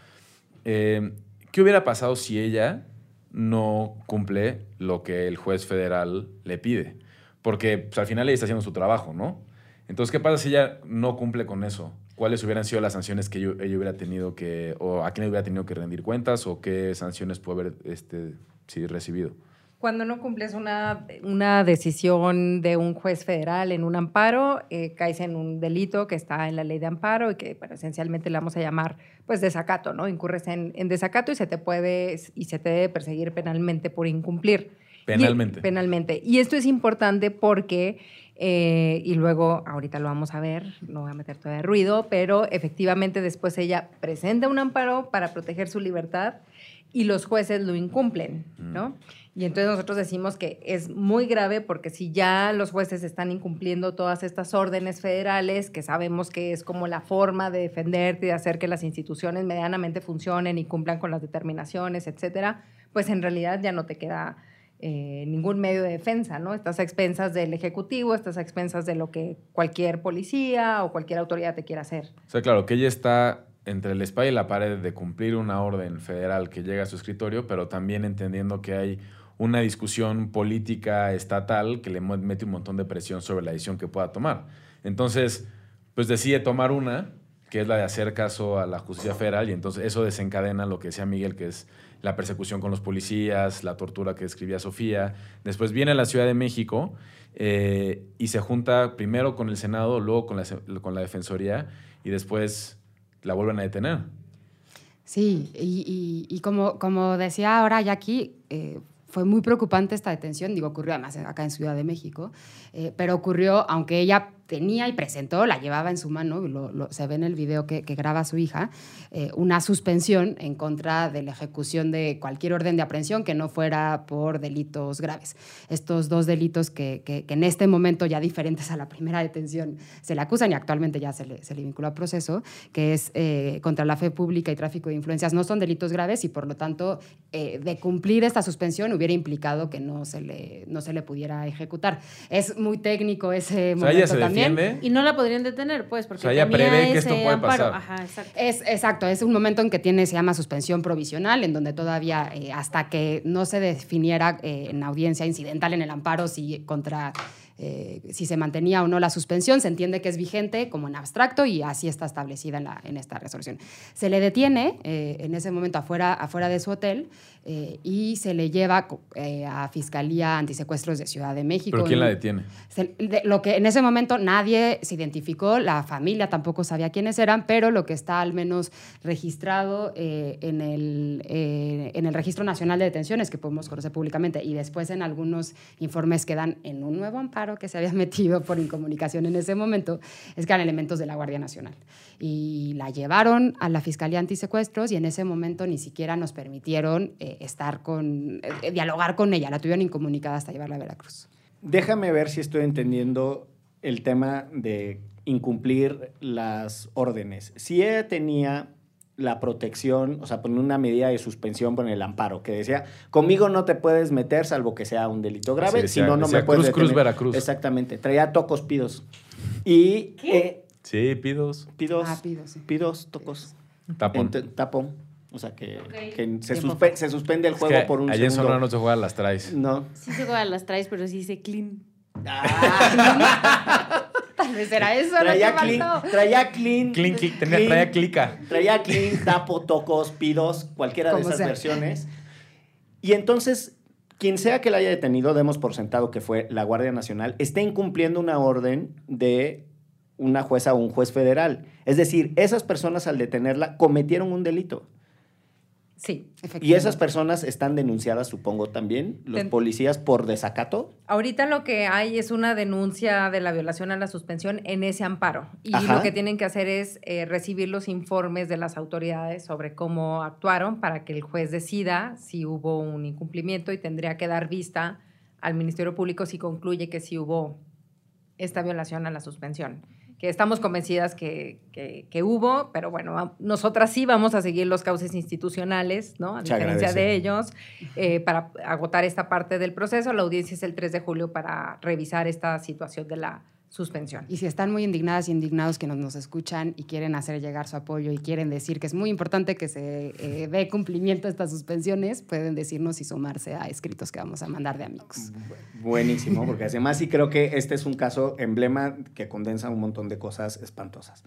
eh, ¿qué hubiera pasado si ella no cumple lo que el juez federal le pide? Porque pues, al final ella está haciendo su trabajo, ¿no? Entonces, ¿qué pasa si ella no cumple con eso? ¿Cuáles hubieran sido las sanciones que yo- ella hubiera tenido que, o a quién hubiera tenido que rendir cuentas, o qué sanciones puede haber este, sí, recibido? Cuando no cumples una, una decisión de un juez federal en un amparo, eh, caes en un delito que está en la ley de amparo y que bueno, esencialmente le vamos a llamar pues desacato, ¿no? Incurres en, en desacato y se te puede y se te debe perseguir penalmente por incumplir. Penalmente. Y, penalmente. Y esto es importante porque, eh, y luego ahorita lo vamos a ver, no voy a meter todavía ruido, pero efectivamente después ella presenta un amparo para proteger su libertad y los jueces lo incumplen, ¿no? Y entonces nosotros decimos que es muy grave porque si ya los jueces están incumpliendo todas estas órdenes federales, que sabemos que es como la forma de defenderte y de hacer que las instituciones medianamente funcionen y cumplan con las determinaciones, etcétera, pues en realidad ya no te queda eh, ningún medio de defensa, ¿no? Estás a expensas del Ejecutivo, estás a expensas de lo que cualquier policía o cualquier autoridad te quiera hacer. O sea, claro, que ella está entre el espalda y la pared de cumplir una orden federal que llega a su escritorio, pero también entendiendo que hay una discusión política estatal que le mete un montón de presión sobre la decisión que pueda tomar. Entonces, pues decide tomar una, que es la de hacer caso a la justicia federal, y entonces eso desencadena lo que decía Miguel, que es la persecución con los policías, la tortura que describía Sofía. Después viene a la Ciudad de México eh, y se junta primero con el Senado, luego con la, con la Defensoría, y después la vuelven a detener. Sí, y, como, como decía ahora Jackie, eh, fue muy preocupante esta detención, digo, ocurrió además acá en Ciudad de México, eh, pero ocurrió, aunque ella tenía y presentó, la llevaba en su mano, y lo- lo- se ve en el video que, que graba su hija, eh, una suspensión en contra de la ejecución de cualquier orden de aprehensión que no fuera por delitos graves. Estos dos delitos que, que- que en este momento, ya diferentes a la primera detención, se le acusan y actualmente ya se le, se le vincula a proceso, que es eh, contra la fe pública y tráfico de influencias, no son delitos graves y por lo tanto, eh, de cumplir esta suspensión hubiera implicado que no se le, no se le pudiera ejecutar. Es muy técnico ese O sea, momento también. Y no la podrían detener, pues, porque O sea, ella prevé que esto puede amparo. pasar. Ajá, exacto. Es exacto, es un momento en que tiene, se llama suspensión provisional, en donde todavía, eh, hasta que no se definiera eh, en audiencia incidental en el amparo si contra eh, si se mantenía o no la suspensión, se entiende que es vigente como en abstracto y así está establecida en, la- en esta resolución. Se le detiene eh, en ese momento afuera, afuera de su hotel eh, y se le lleva eh, a Fiscalía Antisecuestros de Ciudad de México. ¿Pero quién la detiene? se- de- lo que en ese momento nadie se identificó, la familia tampoco sabía quiénes eran, pero lo que está al menos registrado eh, en, el, en el Registro Nacional de Detenciones, que podemos conocer públicamente, y después en algunos informes que dan en un nuevo amparo que se había metido por incomunicación en ese momento, es que eran elementos de la Guardia Nacional. Y la llevaron a la Fiscalía Antisecuestros y en ese momento ni siquiera nos permitieron eh, estar con, eh, dialogar con ella, la tuvieron incomunicada hasta llevarla a Veracruz. Déjame ver si estoy entendiendo el tema de incumplir las órdenes. Si ella tenía la protección, o sea, poner una medida de suspensión por el amparo, que decía, conmigo no te puedes meter salvo que sea un delito grave, si no, no me puedes Cruz, Cruz, detener". Veracruz. Exactamente, traía tocos pidos. Y eh, Sí, pidos. pidos, Ah, pidos, sí. pidos, tocos. Tapón. Ent- tapón. O sea, que, que se, Tiempo. suspe- se suspende el Es juego que por un allá en segundo. Sonora no se juega a las traes. No. Sí se juega las traes, pero sí dice clean. Tal vez era eso lo Traía que clean, traía clean. Clink, click, tenía, clean, traía clica. Traía clean, tapo, tocos, pidos, cualquiera de esas sea. versiones. Y entonces, quien sea que la haya detenido, demos por sentado que fue la Guardia Nacional, está incumpliendo una orden de una jueza o un juez federal. Es decir, esas personas al detenerla cometieron un delito. Sí. Y esas personas están denunciadas, supongo, también, los Ten- policías por desacato. Ahorita lo que hay es una denuncia de la violación a la suspensión en ese amparo. Y Ajá. lo que tienen que hacer es eh, recibir los informes de las autoridades sobre cómo actuaron para que el juez decida si hubo un incumplimiento y tendría que dar vista al Ministerio Público si concluye que sí hubo esta violación a la suspensión. Que estamos convencidas que, que- que hubo, pero bueno, nosotras sí vamos a seguir los cauces institucionales, ¿no? A diferencia de ellos, eh, para agotar esta parte del proceso. La audiencia es el 3 de julio para revisar esta situación de la suspensión. Y si están muy indignadas y indignados que nos, nos escuchan y quieren hacer llegar su apoyo y quieren decir que es muy importante que se eh, dé cumplimiento a estas suspensiones, pueden decirnos y sumarse a escritos que vamos a mandar de amigos. Buenísimo, porque además sí creo que este es un caso emblema que condensa un montón de cosas espantosas.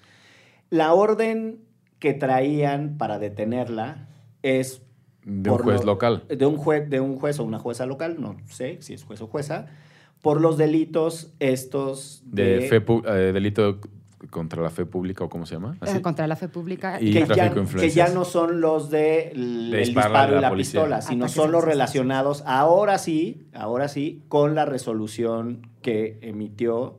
La orden que traían para detenerla es De un juez lo- local. de un juez de un juez o una jueza local, no sé si es juez o jueza, por los delitos estos De de, fe pu- eh, delito contra la fe pública o cómo se llama. ¿Así? Eh, Contra la fe pública. Y que, ya, que ya no son los de el, De el dispararle disparo y la la pistola, sino Ataques son los relacionados ahora sí, ahora sí, con la resolución que emitió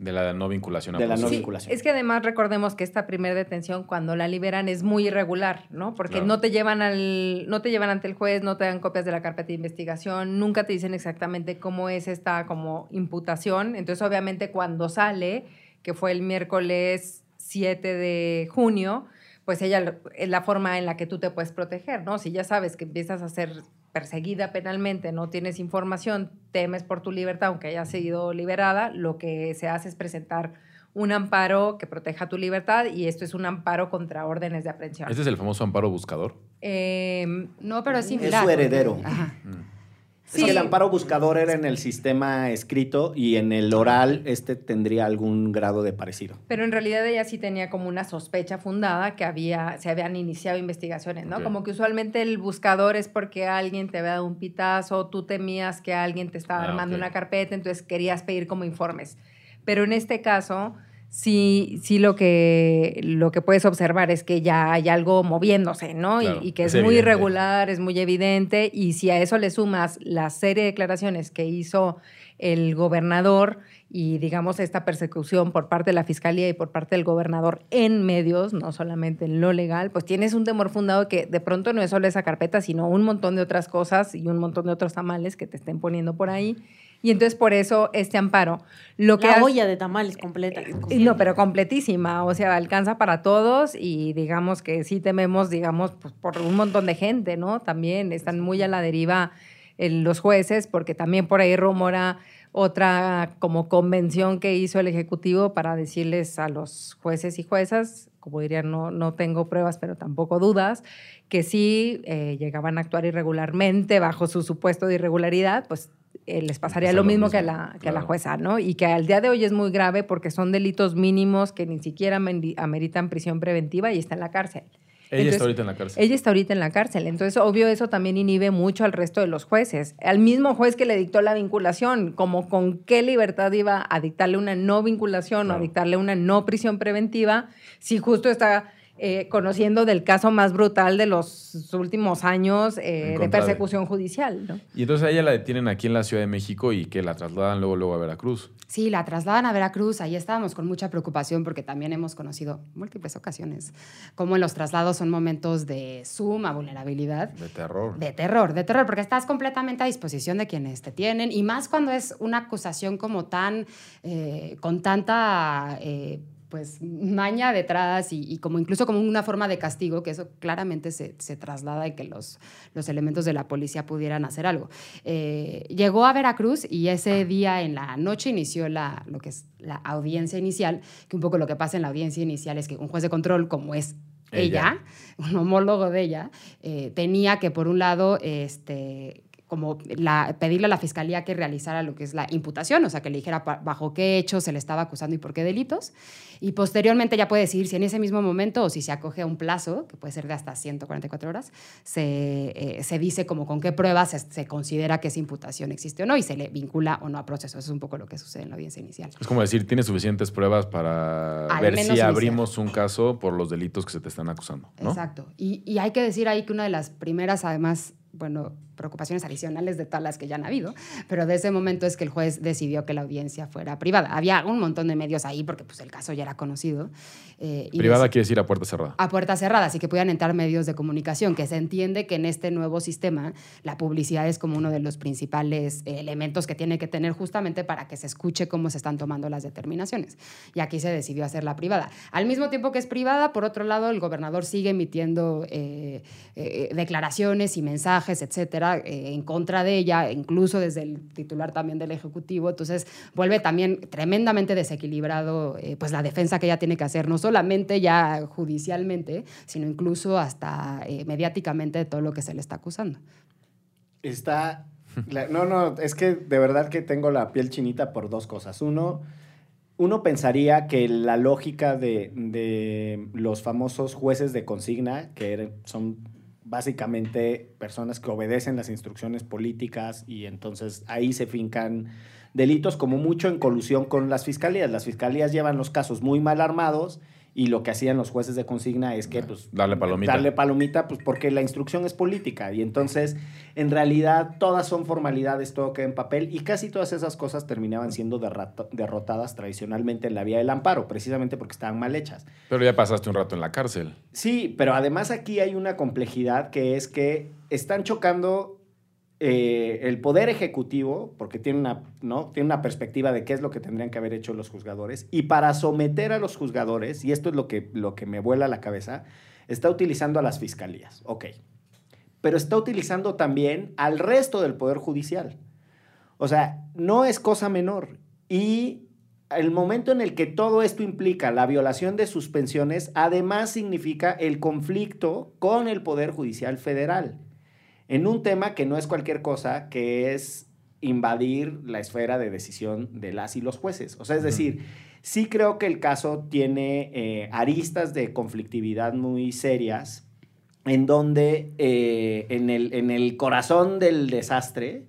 De la no vinculación a De la no. Sí, vinculación. es que además recordemos que esta primera detención cuando la liberan es muy irregular, ¿no? Porque Claro. no te llevan al no te llevan ante el juez, no te dan copias de la carpeta de investigación, nunca te dicen exactamente cómo es esta como imputación. Entonces, obviamente cuando sale, que fue el miércoles 7 de junio, pues ella es la forma en la que tú te puedes proteger, ¿no? Si ya sabes que empiezas a ser perseguida penalmente, no tienes información, temes por tu libertad, aunque haya sido liberada, lo que se hace es presentar un amparo que proteja tu libertad y esto es un amparo contra órdenes de aprehensión. Este es el famoso amparo buscador. Eh, No, pero es Es similar. su heredero. Ajá. Es que el amparo buscador era en el sistema escrito y en el oral este tendría algún grado de parecido. Pero en realidad ella sí tenía como una sospecha fundada que había, se habían iniciado investigaciones, ¿no? Como que usualmente el buscador es porque alguien te había dado un pitazo, tú temías que alguien te estaba Ah, armando una carpeta, entonces querías pedir como informes. Pero en este caso, sí, sí lo que, lo que puedes observar es que ya hay algo moviéndose, ¿no? Y- que es es, muy evidente. irregular, es muy evidente, y si a eso le sumas la serie de declaraciones que hizo el gobernador y digamos esta persecución por parte de la fiscalía y por parte del gobernador en medios, no solamente en lo legal, pues tienes un temor fundado que de pronto no es solo esa carpeta, sino un montón de otras cosas y un montón de otros tamales que te estén poniendo por ahí. Y entonces por eso este amparo. Lo que La olla de tamales completa. eh, No, pero completísima, o sea, alcanza para todos y digamos que sí tememos, digamos, pues, por un montón de gente, ¿no? También están muy a la deriva eh, los jueces, porque también por ahí rumora otra como convención que hizo el Ejecutivo para decirles a los jueces y juezas, como dirían, no, no tengo pruebas, pero tampoco dudas, que sí eh, llegaban a actuar irregularmente bajo su supuesto de irregularidad, pues eh, les pasaría Pasa lo lo mismo, que, a la, que a la jueza, ¿no? Y que al día de hoy es muy grave porque son delitos mínimos que ni siquiera ameritan prisión preventiva y está en la cárcel. Ella Entonces, está ahorita en la cárcel. Ella está ahorita en la cárcel. Entonces, obvio, eso también inhibe mucho al resto de los jueces. Al mismo juez que le dictó la vinculación, como con qué libertad iba a dictarle una no vinculación o a dictarle una no prisión preventiva, si justo está eh, conociendo del caso más brutal de los últimos años eh, de persecución judicial, ¿no? Y entonces a ella la detienen aquí en la Ciudad de México y que la trasladan luego, luego a Veracruz. Sí, la trasladan a Veracruz. Ahí estábamos con mucha preocupación porque también hemos conocido múltiples ocasiones cómo en los traslados son momentos de suma vulnerabilidad. De terror. De terror, de terror, porque estás completamente a disposición de quienes te tienen y más cuando es una acusación como tan, eh, con tanta, pues, maña detrás y, y como incluso como una forma de castigo, que eso claramente se, se traslada y que los, los elementos de la policía pudieran hacer algo. Eh, llegó a Veracruz y ese día en la noche inició la, lo que es la audiencia inicial, que un poco lo que pasa en la audiencia inicial es que un juez de control, como es Ella. ella, un homólogo de ella, eh, tenía que, por un lado, este, como la, pedirle a la fiscalía que realizara lo que es la imputación, o sea, que le dijera bajo qué hechos se le estaba acusando y por qué delitos. Y posteriormente ya puede decidir si en ese mismo momento o si se acoge a un plazo, que puede ser de hasta 144 horas, se, eh, se dice como con qué pruebas se, se considera que esa imputación existe o no y se le vincula o no a proceso. Eso es un poco lo que sucede en la audiencia inicial. Es como decir, tienes suficientes pruebas para Al ver si abrimos un caso por los delitos que se te están acusando, ¿no? Exacto. Y, y hay que decir ahí que una de las primeras, además, bueno, preocupaciones adicionales de todas las que ya han habido, pero de ese momento es que el juez decidió que la audiencia fuera privada. Había un montón de medios ahí porque pues, el caso ya era conocido. eh, y Privada quiere decir a puerta cerrada. a puerta cerrada, así que puedan entrar medios de comunicación, que se entiende que en este nuevo sistema la publicidad es como uno de los principales eh, elementos que tiene que tener justamente para que se escuche cómo se están tomando las determinaciones. Y aquí se decidió hacerla privada. Al mismo tiempo que es privada, por otro lado, el gobernador sigue emitiendo eh, eh, declaraciones y mensajes, etcétera, eh, en contra de ella, incluso desde el titular también del Ejecutivo. Entonces, vuelve también tremendamente desequilibrado eh, pues la defensa que ella tiene que hacer, no solamente ya judicialmente, sino incluso hasta eh, mediáticamente de todo lo que se le está acusando. Está. no, no, es que de verdad que tengo la piel chinita por dos cosas. Uno, uno pensaría que la lógica de, de los famosos jueces de consigna, que eran- son básicamente personas que obedecen las instrucciones políticas y entonces ahí se fincan delitos como mucho en colusión con las fiscalías. Las fiscalías llevan los casos muy mal armados y lo que hacían los jueces de consigna es que pues Darle palomita. darle palomita pues porque la instrucción es política y entonces en realidad todas son formalidades, todo queda en papel y casi todas esas cosas terminaban siendo derrotadas tradicionalmente en la vía del amparo, precisamente porque estaban mal hechas. Pero ya pasaste un rato en la cárcel. Sí, pero además aquí hay una complejidad que es que están chocando eh, el poder ejecutivo, porque tiene una, ¿no? tiene una perspectiva de qué es lo que tendrían que haber hecho los juzgadores, y para someter a los juzgadores, y esto es lo que, lo que me vuela la cabeza, está utilizando a las fiscalías, ok, pero está utilizando también al resto del poder judicial. O sea, no es cosa menor. Y el momento en el que todo esto implica la violación de suspensiones, además significa el conflicto con el Poder Judicial Federal, en un tema que no es cualquier cosa, que es invadir la esfera de decisión de las y los jueces. O sea, es decir, sí creo que el caso tiene eh, aristas de conflictividad muy serias, en donde eh, en, el, en el corazón del desastre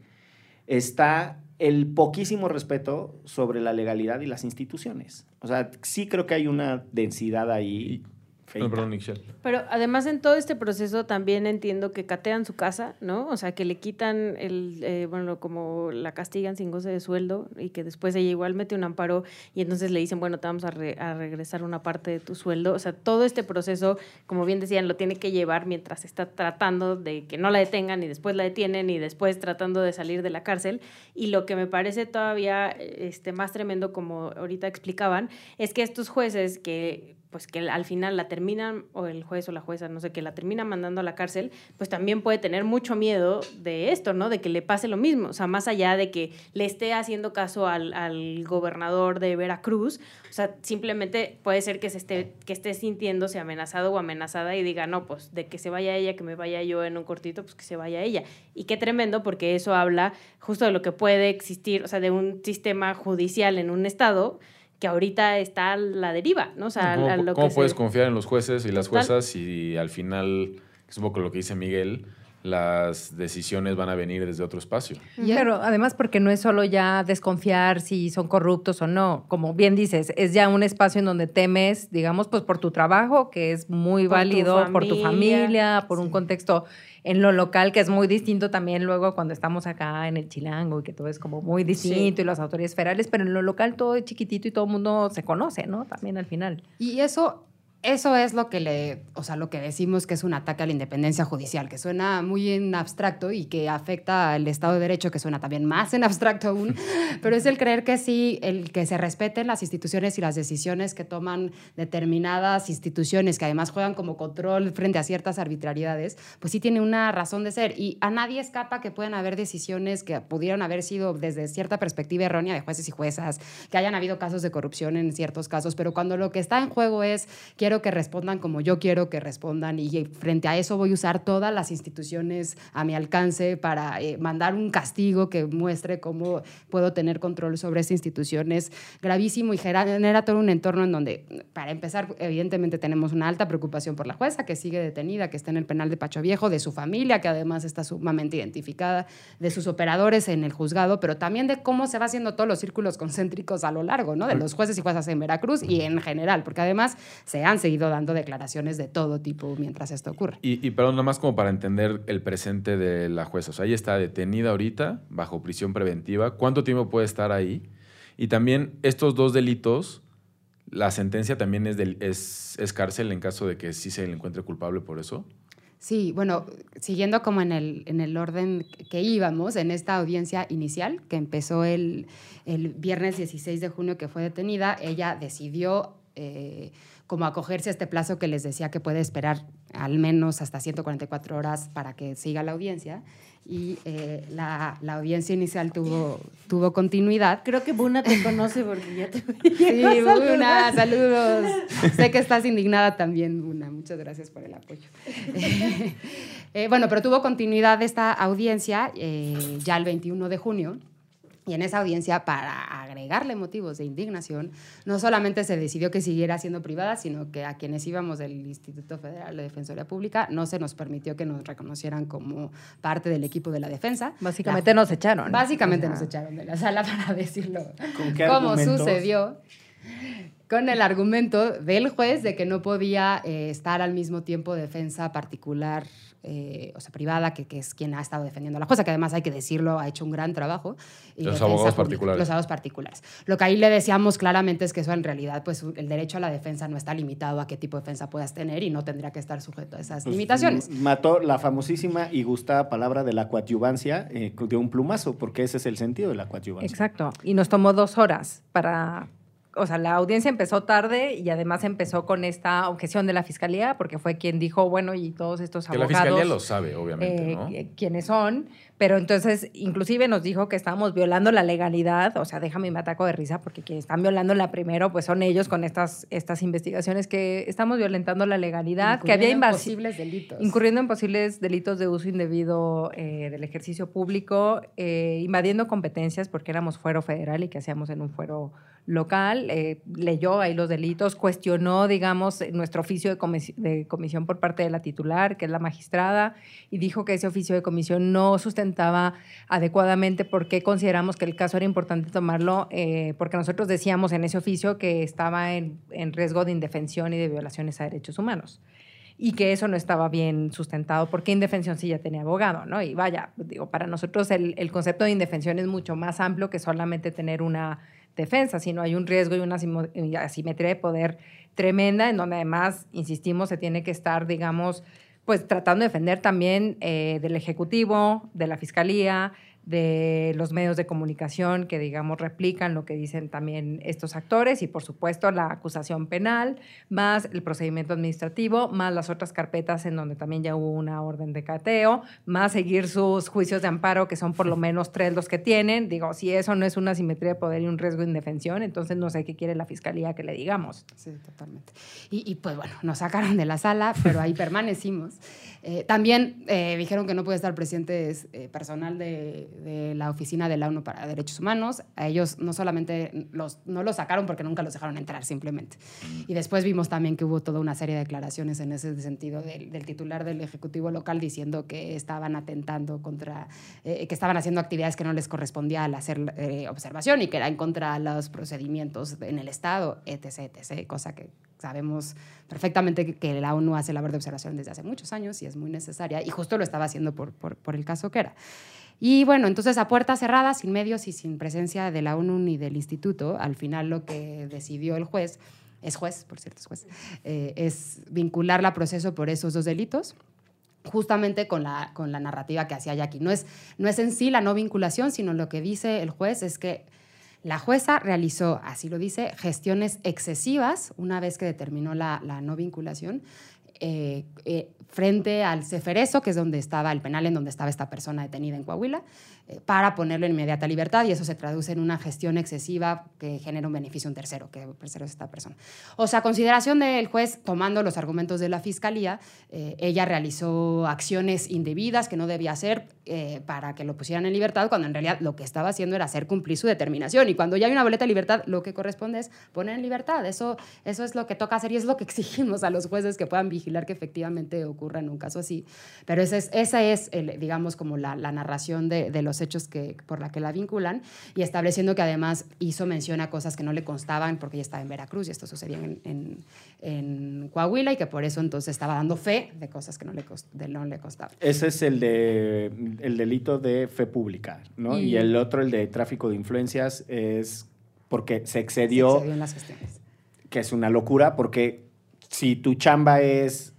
está el poquísimo respeto sobre la legalidad y las instituciones. O sea, sí creo que hay una densidad ahí. Feita. No, perdón, Michelle. Pero además en todo este proceso también entiendo que catean su casa, ¿no? O sea, que le quitan el, eh, bueno, como la castigan sin goce de sueldo y que después ella igual mete un amparo y entonces le dicen, bueno, te vamos a, re- a regresar una parte de tu sueldo. O sea, todo este proceso, como bien decían, lo tiene que llevar mientras está tratando de que no la detengan y después la detienen y después tratando de salir de la cárcel. Y lo que me parece todavía este, más tremendo, como ahorita explicaban, es que estos jueces que pues que al final la terminan, o el juez o la jueza, no sé, que la termina mandando a la cárcel, pues también puede tener mucho miedo de esto, ¿no? De que le pase lo mismo. O sea, más allá de que le esté haciendo caso al, al gobernador de Veracruz, o sea, simplemente puede ser que, se esté, que esté sintiéndose amenazado o amenazada y diga, no, pues de que se vaya ella, que me vaya yo en un cortito, pues que se vaya ella. Y qué tremendo, porque eso habla justo de lo que puede existir, o sea, de un sistema judicial en un estado que ahorita está a la deriva, ¿no? O sea, ¿Cómo, a lo cómo que puedes se- confiar en los jueces y las juezas si al final, que es un poco lo que dice Miguel, las decisiones van a venir desde otro espacio? Pero además porque no es solo ya desconfiar si son corruptos o no, como bien dices, es ya un espacio en donde temes, digamos, pues por tu trabajo, que es muy Por tu válido, por tu familia, familia, por un contexto en lo local que es muy distinto también luego cuando estamos acá en el Chilango y que todo es como muy distinto y las autoridades federales, pero en lo local todo es chiquitito y todo el mundo se conoce, ¿no? También al final. Y eso, eso es lo que le, o sea, lo que decimos que es un ataque a la independencia judicial, que suena muy en abstracto y que afecta al Estado de Derecho, que suena también más en abstracto aún, pero es el creer que sí, el que se respeten las instituciones y las decisiones que toman determinadas instituciones, que además juegan como control frente a ciertas arbitrariedades, pues sí tiene una razón de ser. Y a nadie escapa que pueden haber decisiones que pudieron haber sido desde cierta perspectiva errónea de jueces y juezas, que hayan habido casos de corrupción en ciertos casos, pero cuando lo que está en juego es quiero que respondan como yo quiero que respondan y frente a eso voy a usar todas las instituciones a mi alcance para eh, mandar un castigo que muestre cómo puedo tener control sobre esa institución es gravísimo y genera todo un entorno en donde, para empezar, evidentemente tenemos una alta preocupación por la jueza que sigue detenida, que está en el penal de Pacho Viejo, de su familia, que además está sumamente identificada, de sus operadores en el juzgado, pero también de cómo se va haciendo todos los círculos concéntricos a lo largo, ¿no? De los jueces y juezas en Veracruz y en general, porque además se han seguido dando declaraciones de todo tipo mientras esto ocurre. Y, y perdón, nada más como para entender el presente de la jueza. O sea, ella está detenida ahorita, bajo prisión preventiva. ¿Cuánto tiempo puede estar ahí? Y también estos dos delitos, la sentencia también es, del, es, es cárcel en caso de que sí se le encuentre culpable por eso. Sí, bueno, siguiendo como en el, en el orden que íbamos, en esta audiencia inicial, que empezó el, el viernes 16 de junio que fue detenida, ella decidió eh, como acogerse a este plazo que les decía que puede esperar al menos hasta 144 horas para que siga la audiencia. Y eh, la, la audiencia inicial tuvo, tuvo continuidad. Creo que Buna te conoce porque ya te Sí, Buna, saludos. sé que estás indignada también, Buna. Muchas gracias por el apoyo. Eh, bueno, pero tuvo continuidad esta audiencia eh, ya el 21 de junio. Y en esa audiencia, para agregarle motivos de indignación, no solamente se decidió que siguiera siendo privada, sino que a quienes íbamos del Instituto Federal de Defensoría Pública no se nos permitió que nos reconocieran como parte del equipo de la defensa. Básicamente La- nos echaron. Básicamente O sea, nos echaron de la sala para decirlo ¿Con qué cómo argumentos? sucedió. Con el argumento del juez de que no podía eh, estar al mismo tiempo defensa particular, eh, o sea, privada, que, que es quien ha estado defendiendo la jueza, que además hay que decirlo, ha hecho un gran trabajo. y Los defensa abogados pública, particulares. Los abogados particulares. Lo que ahí le decíamos claramente es que eso en realidad, pues el derecho a la defensa no está limitado a qué tipo de defensa puedas tener y no tendría que estar sujeto a esas Pues, limitaciones. Mató la famosísima y gustada palabra de la coadyuvancia eh, de un plumazo, porque ese es el sentido de la coadyuvancia. Exacto. Y nos tomó dos horas para. O sea, la audiencia empezó tarde y además empezó con esta objeción de la fiscalía, porque fue quien dijo, bueno, y todos estos Que la abogados. fiscalía lo sabe, obviamente, eh, ¿no? qui- quiénes son, pero entonces inclusive nos dijo que estábamos violando la legalidad, o sea, déjame y me ataco de risa porque quienes están violando la primero pues son ellos con estas, estas investigaciones que estamos violentando la legalidad, que había Incurriendo en invasión posibles delitos. incurriendo en posibles delitos de uso indebido eh, del ejercicio público, eh, invadiendo competencias porque éramos fuero federal y que hacíamos en un fuero local, eh, leyó ahí los delitos, cuestionó, digamos, nuestro oficio de, comis- de comisión por parte de la titular, que es la magistrada, y dijo que ese oficio de comisión no sustentaba adecuadamente porque consideramos que el caso era importante tomarlo, eh, porque nosotros decíamos en ese oficio que estaba en, en riesgo de indefensión y de violaciones a derechos humanos y que eso no estaba bien sustentado porque indefensión sí ya tenía abogado, ¿no? Y vaya, digo, para nosotros el, el concepto de indefensión es mucho más amplio que solamente tener una defensa, sino hay un riesgo y una asimetría de poder tremenda en donde además, insistimos, se tiene que estar, digamos, pues tratando de defender también eh, del Ejecutivo, de la Fiscalía, de los medios de comunicación que, digamos, replican lo que dicen también estos actores y, por supuesto, la acusación penal, más el procedimiento administrativo, más las otras carpetas en donde también ya hubo una orden de cateo, más seguir sus juicios de amparo, que son por lo menos tres los que tienen. Digo, si eso no es una simetría de poder y un riesgo de indefensión, entonces no sé qué quiere la Fiscalía que le digamos. Sí, totalmente. Y, y, pues bueno, nos sacaron de la sala, pero ahí permanecimos. Eh, también eh, dijeron que no puede estar presentes eh, personal de, de la Oficina de la ONU para Derechos Humanos. A ellos no solamente los, no los sacaron porque nunca los dejaron entrar, simplemente. Y después vimos también que hubo toda una serie de declaraciones en ese sentido del, del titular del Ejecutivo local diciendo que estaban atentando contra, eh, que estaban haciendo actividades que no les correspondía al hacer eh, observación y que era en contra de los procedimientos en el Estado, etc., etc., cosa que sabemos perfectamente que, que la ONU hace labor de observación desde hace muchos años y es muy necesaria, y justo lo estaba haciendo por, por, por el caso que era. Y bueno, entonces a puertas cerradas, sin medios y sin presencia de la ONU ni del instituto, al final lo que decidió el juez, es juez, por cierto, es juez, eh, es vincularla a proceso por esos dos delitos justamente con la, con la narrativa que hacía Jackie. No es, no es en sí la no vinculación, sino lo que dice el juez es que la jueza realizó, así lo dice, gestiones excesivas una vez que determinó la, la no vinculación eh, eh, frente al Ceferezo, que es donde estaba el penal, en donde estaba esta persona detenida en Coahuila, eh, para ponerlo en inmediata libertad y eso se traduce en una gestión excesiva que genera un beneficio a un tercero, que el tercero es esta persona. O sea, consideración del juez, tomando los argumentos de la fiscalía, ella realizó acciones indebidas que no debía hacer eh, para que lo pusieran en libertad, cuando en realidad lo que estaba haciendo era hacer cumplir su determinación. Y cuando ya hay una boleta de libertad, lo que corresponde es poner en libertad. Eso, eso es lo que toca hacer y es lo que exigimos a los jueces que puedan vigilar que efectivamente ocurra en un caso así. Pero esa es, esa es el, digamos, como la, la narración de, de los hechos que, por la que la vinculan y estableciendo que además hizo mención a cosas que no le constaban porque ella estaba en Veracruz y esto sucedía en, en, en Coahuila y que por eso entonces estaba dando fe de cosas que no le, cost- de no le constaban. Ese es el de el delito de fe pública, ¿no? Y, Y- el otro, el de tráfico de influencias, es porque se Se excedió, excedió en las gestiones. que es una locura, porque si tu chamba es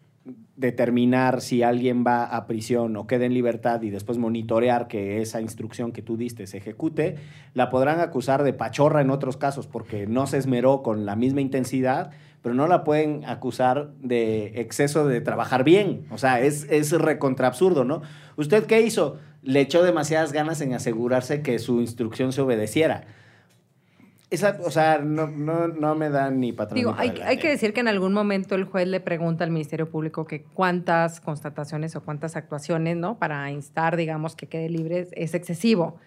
determinar si alguien va a prisión o queda en libertad y después monitorear que esa instrucción que tú diste se ejecute, la podrán acusar de pachorra en otros casos porque no se esmeró con la misma intensidad, pero no la pueden acusar de exceso de trabajar bien. O sea, es, es recontra absurdo, ¿no? ¿Usted qué hizo? Le echó demasiadas ganas en asegurarse que su instrucción se obedeciera. Esa, o sea, no, no, no me da ni patrón. Digo, ni para hay, hay que decir que en algún momento el juez le pregunta al Ministerio Público que cuántas constataciones o cuántas actuaciones, ¿no? Para instar, digamos, que quede libre es excesivo.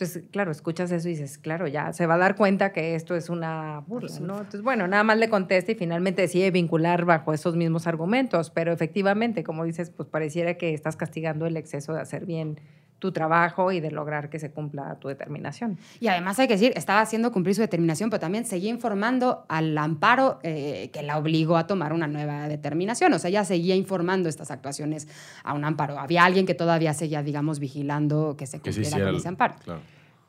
Entonces, claro, escuchas eso y dices, claro, ya se va a dar cuenta que esto es una burla, ¿no? Entonces, bueno, nada más le contesta y finalmente decide vincular bajo esos mismos argumentos, pero efectivamente, como dices, pues pareciera que estás castigando el exceso de hacer bien tu trabajo y de lograr que se cumpla tu determinación. Y además hay que decir, estaba haciendo cumplir su determinación, pero también seguía informando al amparo eh, que la obligó a tomar una nueva determinación. O sea, ella seguía informando estas actuaciones a un amparo. Había alguien que todavía seguía, digamos, vigilando que se Que cumpliera con el- ese amparo. Claro.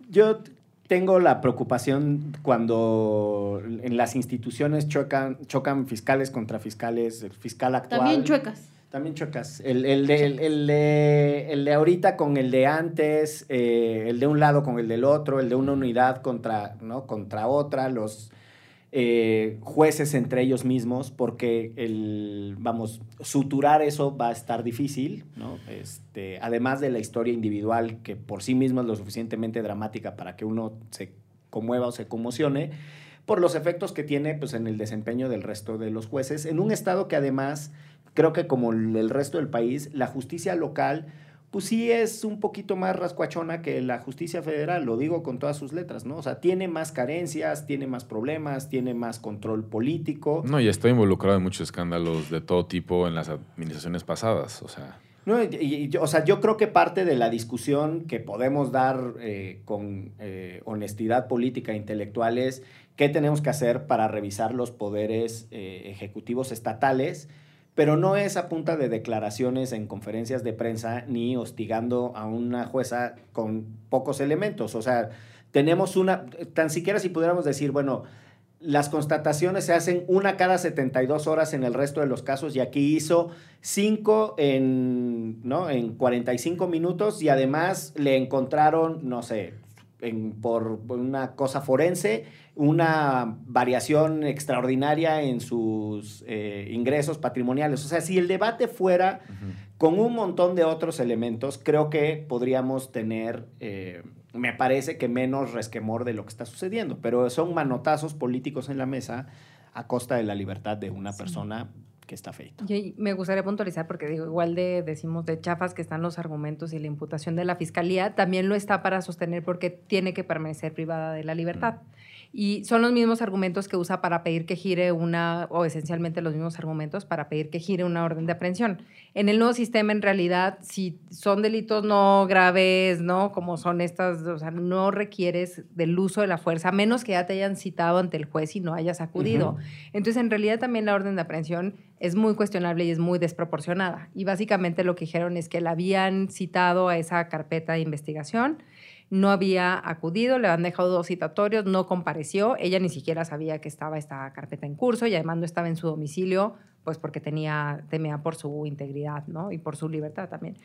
Yo tengo la preocupación cuando en las instituciones chocan, chocan fiscales contra fiscales, el fiscal actual. También chuecas. También chocas. El, el de, el, de, el de ahorita con el de antes, eh, el de un lado con el del otro, el de una unidad contra, ¿no? contra otra, los eh, jueces entre ellos mismos, porque el, vamos, suturar eso va a estar difícil, ¿no? Este, además de la historia individual, que por sí misma es lo suficientemente dramática para que uno se conmueva o se conmocione, por los efectos que tiene pues, en el desempeño del resto de los jueces, en un estado que además creo que como el resto del país, la justicia local, pues sí es un poquito más rascuachona que la justicia federal, lo digo con todas sus letras, ¿no? O sea, tiene más carencias, tiene más problemas, tiene más control político. No, y estoy involucrado en muchos escándalos de todo tipo en las administraciones pasadas. O sea, No, y- o sea, yo creo que parte de la discusión que podemos dar eh, con eh, honestidad política e intelectual es qué tenemos que hacer para revisar los poderes eh, ejecutivos estatales, pero no es a punta de declaraciones en conferencias de prensa ni hostigando a una jueza con pocos elementos. O sea, tenemos una, tan siquiera si pudiéramos decir, bueno, las constataciones se hacen una cada 72 horas en el resto de los casos y aquí hizo cinco en, ¿no? en 45 minutos y además le encontraron, no sé, en- por una cosa forense, una variación extraordinaria en sus eh, ingresos patrimoniales. O sea, si el debate fuera con un montón de otros elementos, creo que podríamos tener, eh, me parece que menos resquemor de lo que está sucediendo, pero son manotazos políticos en la mesa a costa de la libertad de una persona que está feita. Y me gustaría puntualizar, porque digo, igual de decimos de chafas que están los argumentos y la imputación de la fiscalía, también lo está para sostener porque tiene que permanecer privada de la libertad. Y son los mismos argumentos que usa para pedir que gire una, o esencialmente los mismos argumentos para pedir que gire una orden de aprehensión. En el nuevo sistema, en realidad, si son delitos no graves, ¿no? Como son estas, o sea, no requieres del uso de la fuerza, a menos que ya te hayan citado ante el juez y no hayas acudido. Entonces, en realidad también la orden de aprehensión es muy cuestionable y es muy desproporcionada. Y básicamente lo que dijeron es que la habían citado a esa carpeta de investigación, no había acudido, le han dejado dos citatorios, no compareció, ella ni siquiera sabía que estaba esta carpeta en curso y además no estaba en su domicilio, pues porque tenía, temía por su integridad, ¿no? Y por su libertad también.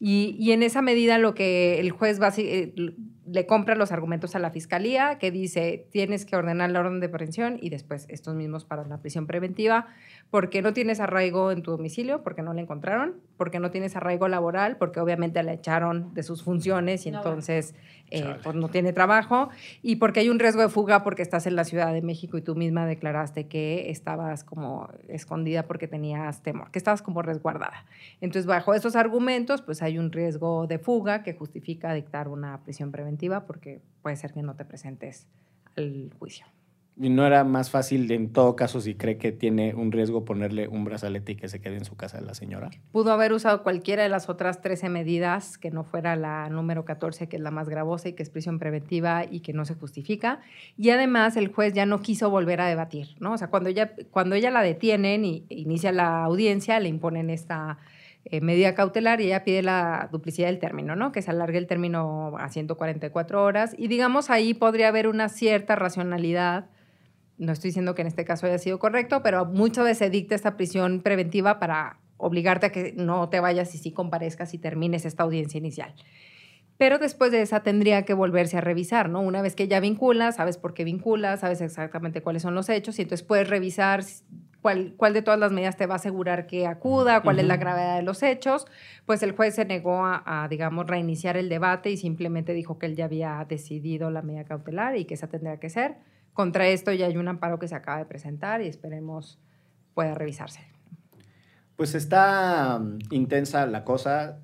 Y, en esa medida lo que el juez basi- eh, le compra los argumentos a la fiscalía, que dice, tienes que ordenar la orden de aprehensión y después estos mismos para la prisión preventiva, porque no tienes arraigo en tu domicilio, porque no la encontraron, porque no tienes arraigo laboral, porque obviamente la echaron de sus funciones y No, entonces eh, pues no tiene trabajo, y porque hay un riesgo de fuga porque estás en la Ciudad de México y tú misma declaraste que estabas como escondida porque tenías temor, que estabas como resguardada. Entonces, bajo esos argumentos, pues hay un riesgo de fuga que justifica dictar una prisión preventiva porque puede ser que no te presentes al juicio. Y no era más fácil, en todo caso, si cree que tiene un riesgo, ponerle un brazalete y que se quede en su casa la señora. Pudo haber usado cualquiera de las otras 13 medidas, que no fuera la número 14, que es la más gravosa y que es prisión preventiva y que no se justifica. Y además el juez ya no quiso volver a debatir, ¿no? O sea, cuando ella, cuando ella la detienen y inicia la audiencia, le imponen esta eh, medida cautelar y ella pide la duplicidad del término, ¿no? Que se alargue el término a 144 horas. Y digamos, ahí podría haber una cierta racionalidad no estoy diciendo que en este caso haya sido correcto, pero muchas veces se dicta esta prisión preventiva para obligarte a que no te vayas y sí comparezcas y termines esta audiencia inicial. Pero después de esa tendría que volverse a revisar, ¿no? Una vez que ya vinculas, sabes por qué vinculas, sabes exactamente cuáles son los hechos y entonces puedes revisar cuál, cuál de todas las medidas te va a asegurar que acuda, cuál es la gravedad de los hechos. Pues el juez se negó a, a, digamos, reiniciar el debate y simplemente dijo que él ya había decidido la medida cautelar y que esa tendría que ser contra esto ya hay un amparo que se acaba de presentar y esperemos pueda revisarse. Pues está mm, intensa la cosa,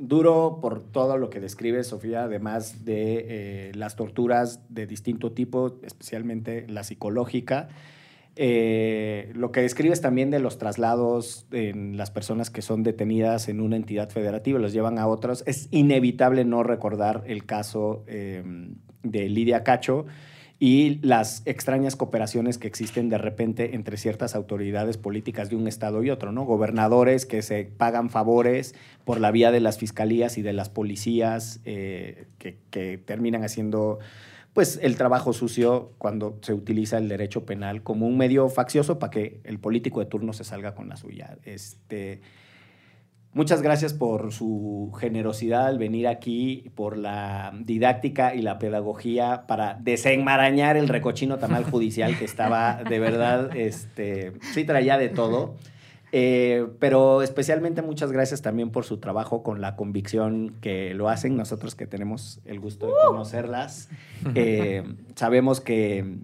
duro por todo lo que describe Sofía, además de eh, las torturas de distinto tipo, especialmente la psicológica. Eh, lo que describes también de los traslados en las personas que son detenidas en una entidad federativa, los llevan a otros. Es inevitable no recordar el caso eh, de Lidia Cacho, y las extrañas cooperaciones que existen de repente entre ciertas autoridades políticas de un estado y otro, ¿no? Gobernadores que se pagan favores por la vía de las fiscalías y de las policías eh, que, terminan haciendo pues el trabajo sucio cuando se utiliza el derecho penal como un medio faccioso para que el político de turno se salga con la suya. Este, Muchas gracias por su generosidad al venir aquí, por la didáctica y la pedagogía para desenmarañar el recochino tamal judicial que estaba de verdad, este, sí traía de todo. Eh, pero especialmente muchas gracias también por su trabajo con la convicción que lo hacen nosotros que tenemos el gusto de conocerlas. Eh, sabemos que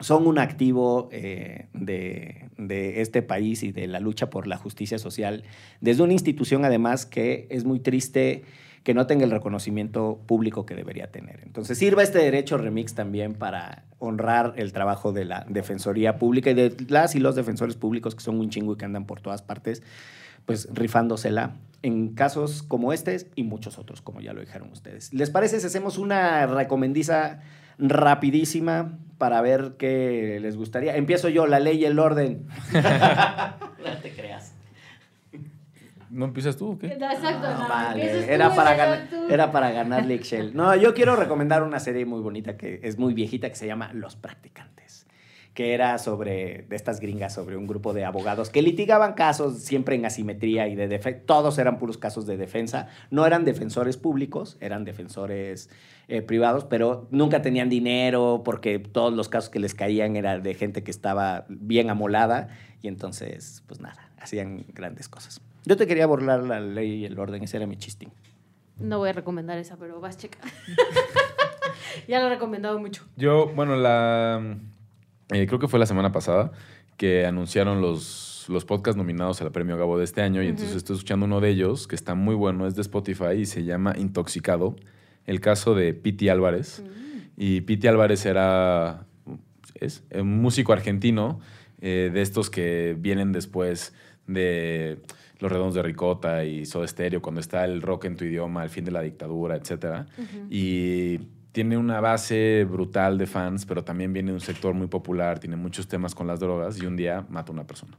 son un activo eh, de, este país y de la lucha por la justicia social, desde una institución además que es muy triste que no tenga el reconocimiento público que debería tener. Entonces sirva este derecho remix también para honrar el trabajo de la Defensoría Pública y de las y los defensores públicos que son un chingo y que andan por todas partes, pues rifándosela en casos como este y muchos otros, como ya lo dijeron ustedes. ¿Les parece si hacemos una recomendiza rapidísima para ver qué les gustaría. Empiezo yo, la ley y el orden. no te creas. ¿No empiezas tú o qué? Exacto, no, vale. Era, para ganar, era para ganarle Excel. No, yo quiero recomendar una serie muy bonita que es muy viejita que se llama Los Practicantes que era sobre, de estas gringas, sobre un grupo de abogados que litigaban casos siempre en asimetría y de defensa. Todos eran puros casos de defensa. No eran defensores públicos, eran defensores eh, privados, pero nunca tenían dinero porque todos los casos que les caían eran de gente que estaba bien amolada y entonces, pues nada, hacían grandes cosas. Yo te quería burlar la ley y el orden, ese era mi chistín. No voy a recomendar esa, pero vas, checa. ya lo he recomendado mucho. Yo, bueno, la eh, creo que fue la semana pasada que anunciaron los, los podcasts nominados al premio Gabo de este año. Y entonces estoy escuchando uno de ellos que está muy bueno, es de Spotify y se llama Intoxicado. El caso de Piti Álvarez. Mm. Y Piti Álvarez era es un músico argentino eh, de estos que vienen después de Los Redondos de Ricota y Soda Stereo, cuando está el rock en tu idioma, el fin de la dictadura, etc. Y tiene una base brutal de fans, pero también viene de un sector muy popular, tiene muchos temas con las drogas y un día mata a una persona.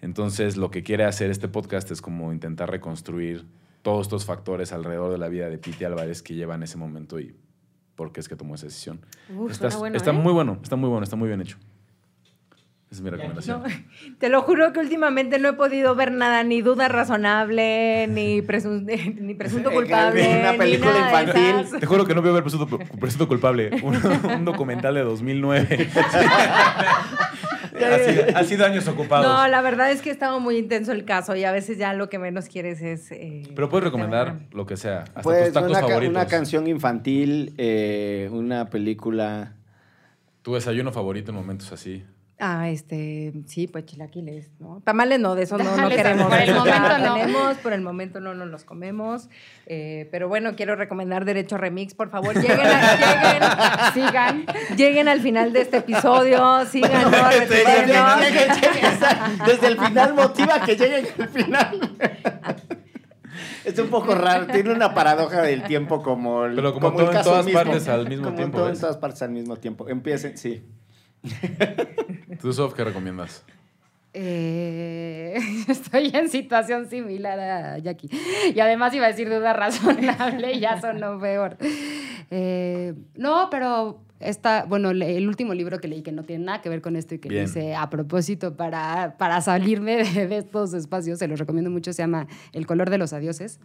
Entonces, lo que quiere hacer este podcast es como intentar reconstruir todos estos factores alrededor de la vida de Pete Álvarez que lleva en ese momento y por qué es que tomó esa decisión. está, está ¿eh? muy bueno, está muy bueno, está muy bien hecho. Esa es mi recomendación. te lo juro que últimamente no he podido ver nada, ni duda razonable, ni, ni presunto culpable. Una película infantil. Te juro que no voy a ver presunto, presunto culpable. Un, documental de 2009. ha, sido, años ocupados. No, la verdad es que estaba muy intenso el caso y a veces ya lo que menos quieres es. Eh, Pero puedes recomendar lo que sea. Hasta pues tus tacos una, favoritos. una canción infantil, eh, una película. Tu desayuno favorito en momentos así. Ah, este, sí, pues chilaquiles, ¿no? Tamales no, de eso no, no queremos. por el momento no. tenemos, por el momento no nos los comemos. Eh, pero bueno, quiero recomendar Derecho Remix, por favor, lleguen, a- lleguen, sigan, lleguen al final de este episodio, sigan, ¿no? Retuitenos. Desde el final motiva que lleguen al final. Es un poco raro, tiene una paradoja del tiempo como el, Pero como todo en caso todas mismo. partes al mismo Como tiempo, todo en todas partes al mismo tiempo. Empiecen, sí. ¿Tú, Sof, qué recomiendas? Eh, estoy en situación similar a Jackie. Y además iba a decir duda razonable y ya sonó peor. Eh, no, pero esta, bueno, el último libro que leí que no tiene nada que ver con esto y que Bien. hice a propósito para, para salirme de, de estos espacios, se los recomiendo mucho, se llama El color de los adioses.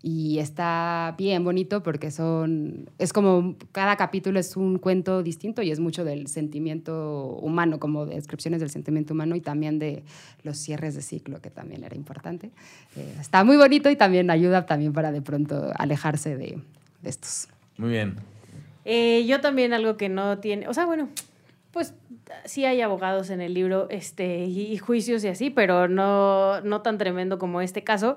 Y está bien bonito porque son, es como cada capítulo es un cuento distinto y es mucho del sentimiento humano, como descripciones del sentimiento humano y también de los cierres de ciclo, que también era importante. Eh, está muy bonito y también ayuda también para de pronto alejarse de, de estos. Muy bien. Eh, yo también algo que no tiene, o sea, bueno, pues sí hay abogados en el libro este, y, y juicios y así, pero no, no tan tremendo como este caso.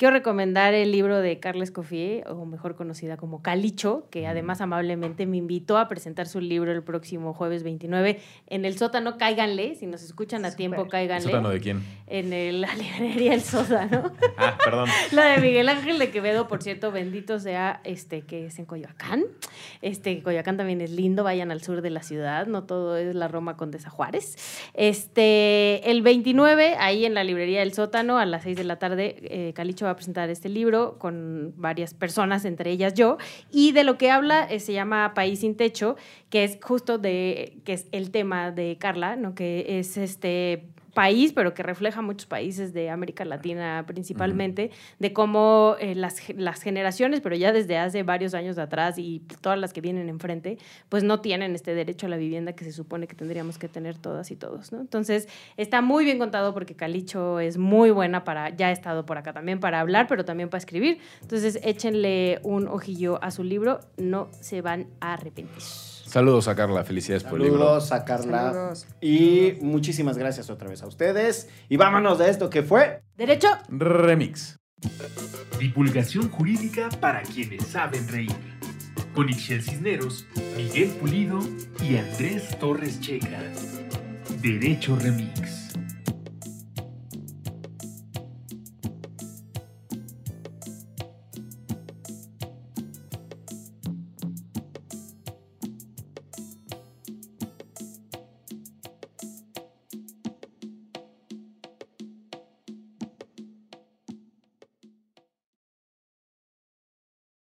Quiero recomendar el libro de Carla Escoffier, o mejor conocida como Calicho, que además amablemente me invitó a presentar su libro el próximo jueves 29 en el sótano. Cáiganle, si nos escuchan a tiempo, ¿El cáiganle. sótano de quién? En el- la librería El Sótano. Ah, perdón. La de Miguel Ángel de Quevedo, por cierto, bendito sea este que es en Coyoacán. Este Coyoacán también es lindo, vayan al sur de la ciudad, no todo es la Roma Condesa Juárez. Este, el 29, ahí en la librería del sótano, a las 6 de la tarde, eh, Calicho va a presentar este libro con varias personas, entre ellas yo, y de lo que habla eh, se llama País sin techo, que es justo de, que es el tema de Carla, ¿no? Que es este país, pero que refleja muchos países de América Latina principalmente, de cómo eh, las, las generaciones, pero ya desde hace varios años atrás y todas las que vienen enfrente, pues no tienen este derecho a la vivienda que se supone que tendríamos que tener todas y todos, ¿no? Entonces, está muy bien contado porque Calicho es muy buena para, ya ha estado por acá también para hablar, pero también para escribir. Entonces, échenle un ojillo a su libro, no se van a arrepentir. Saludos a Carla, felicidades por el libro. Saludos a Carla. Saludos. Y muchísimas gracias otra vez a ustedes. Y vámonos de esto que fue. Derecho, Remix. Divulgación jurídica para quienes saben reír. Con Ixel Cisneros, Miguel Pulido y Andrés Torres Checa. Derecho Remix.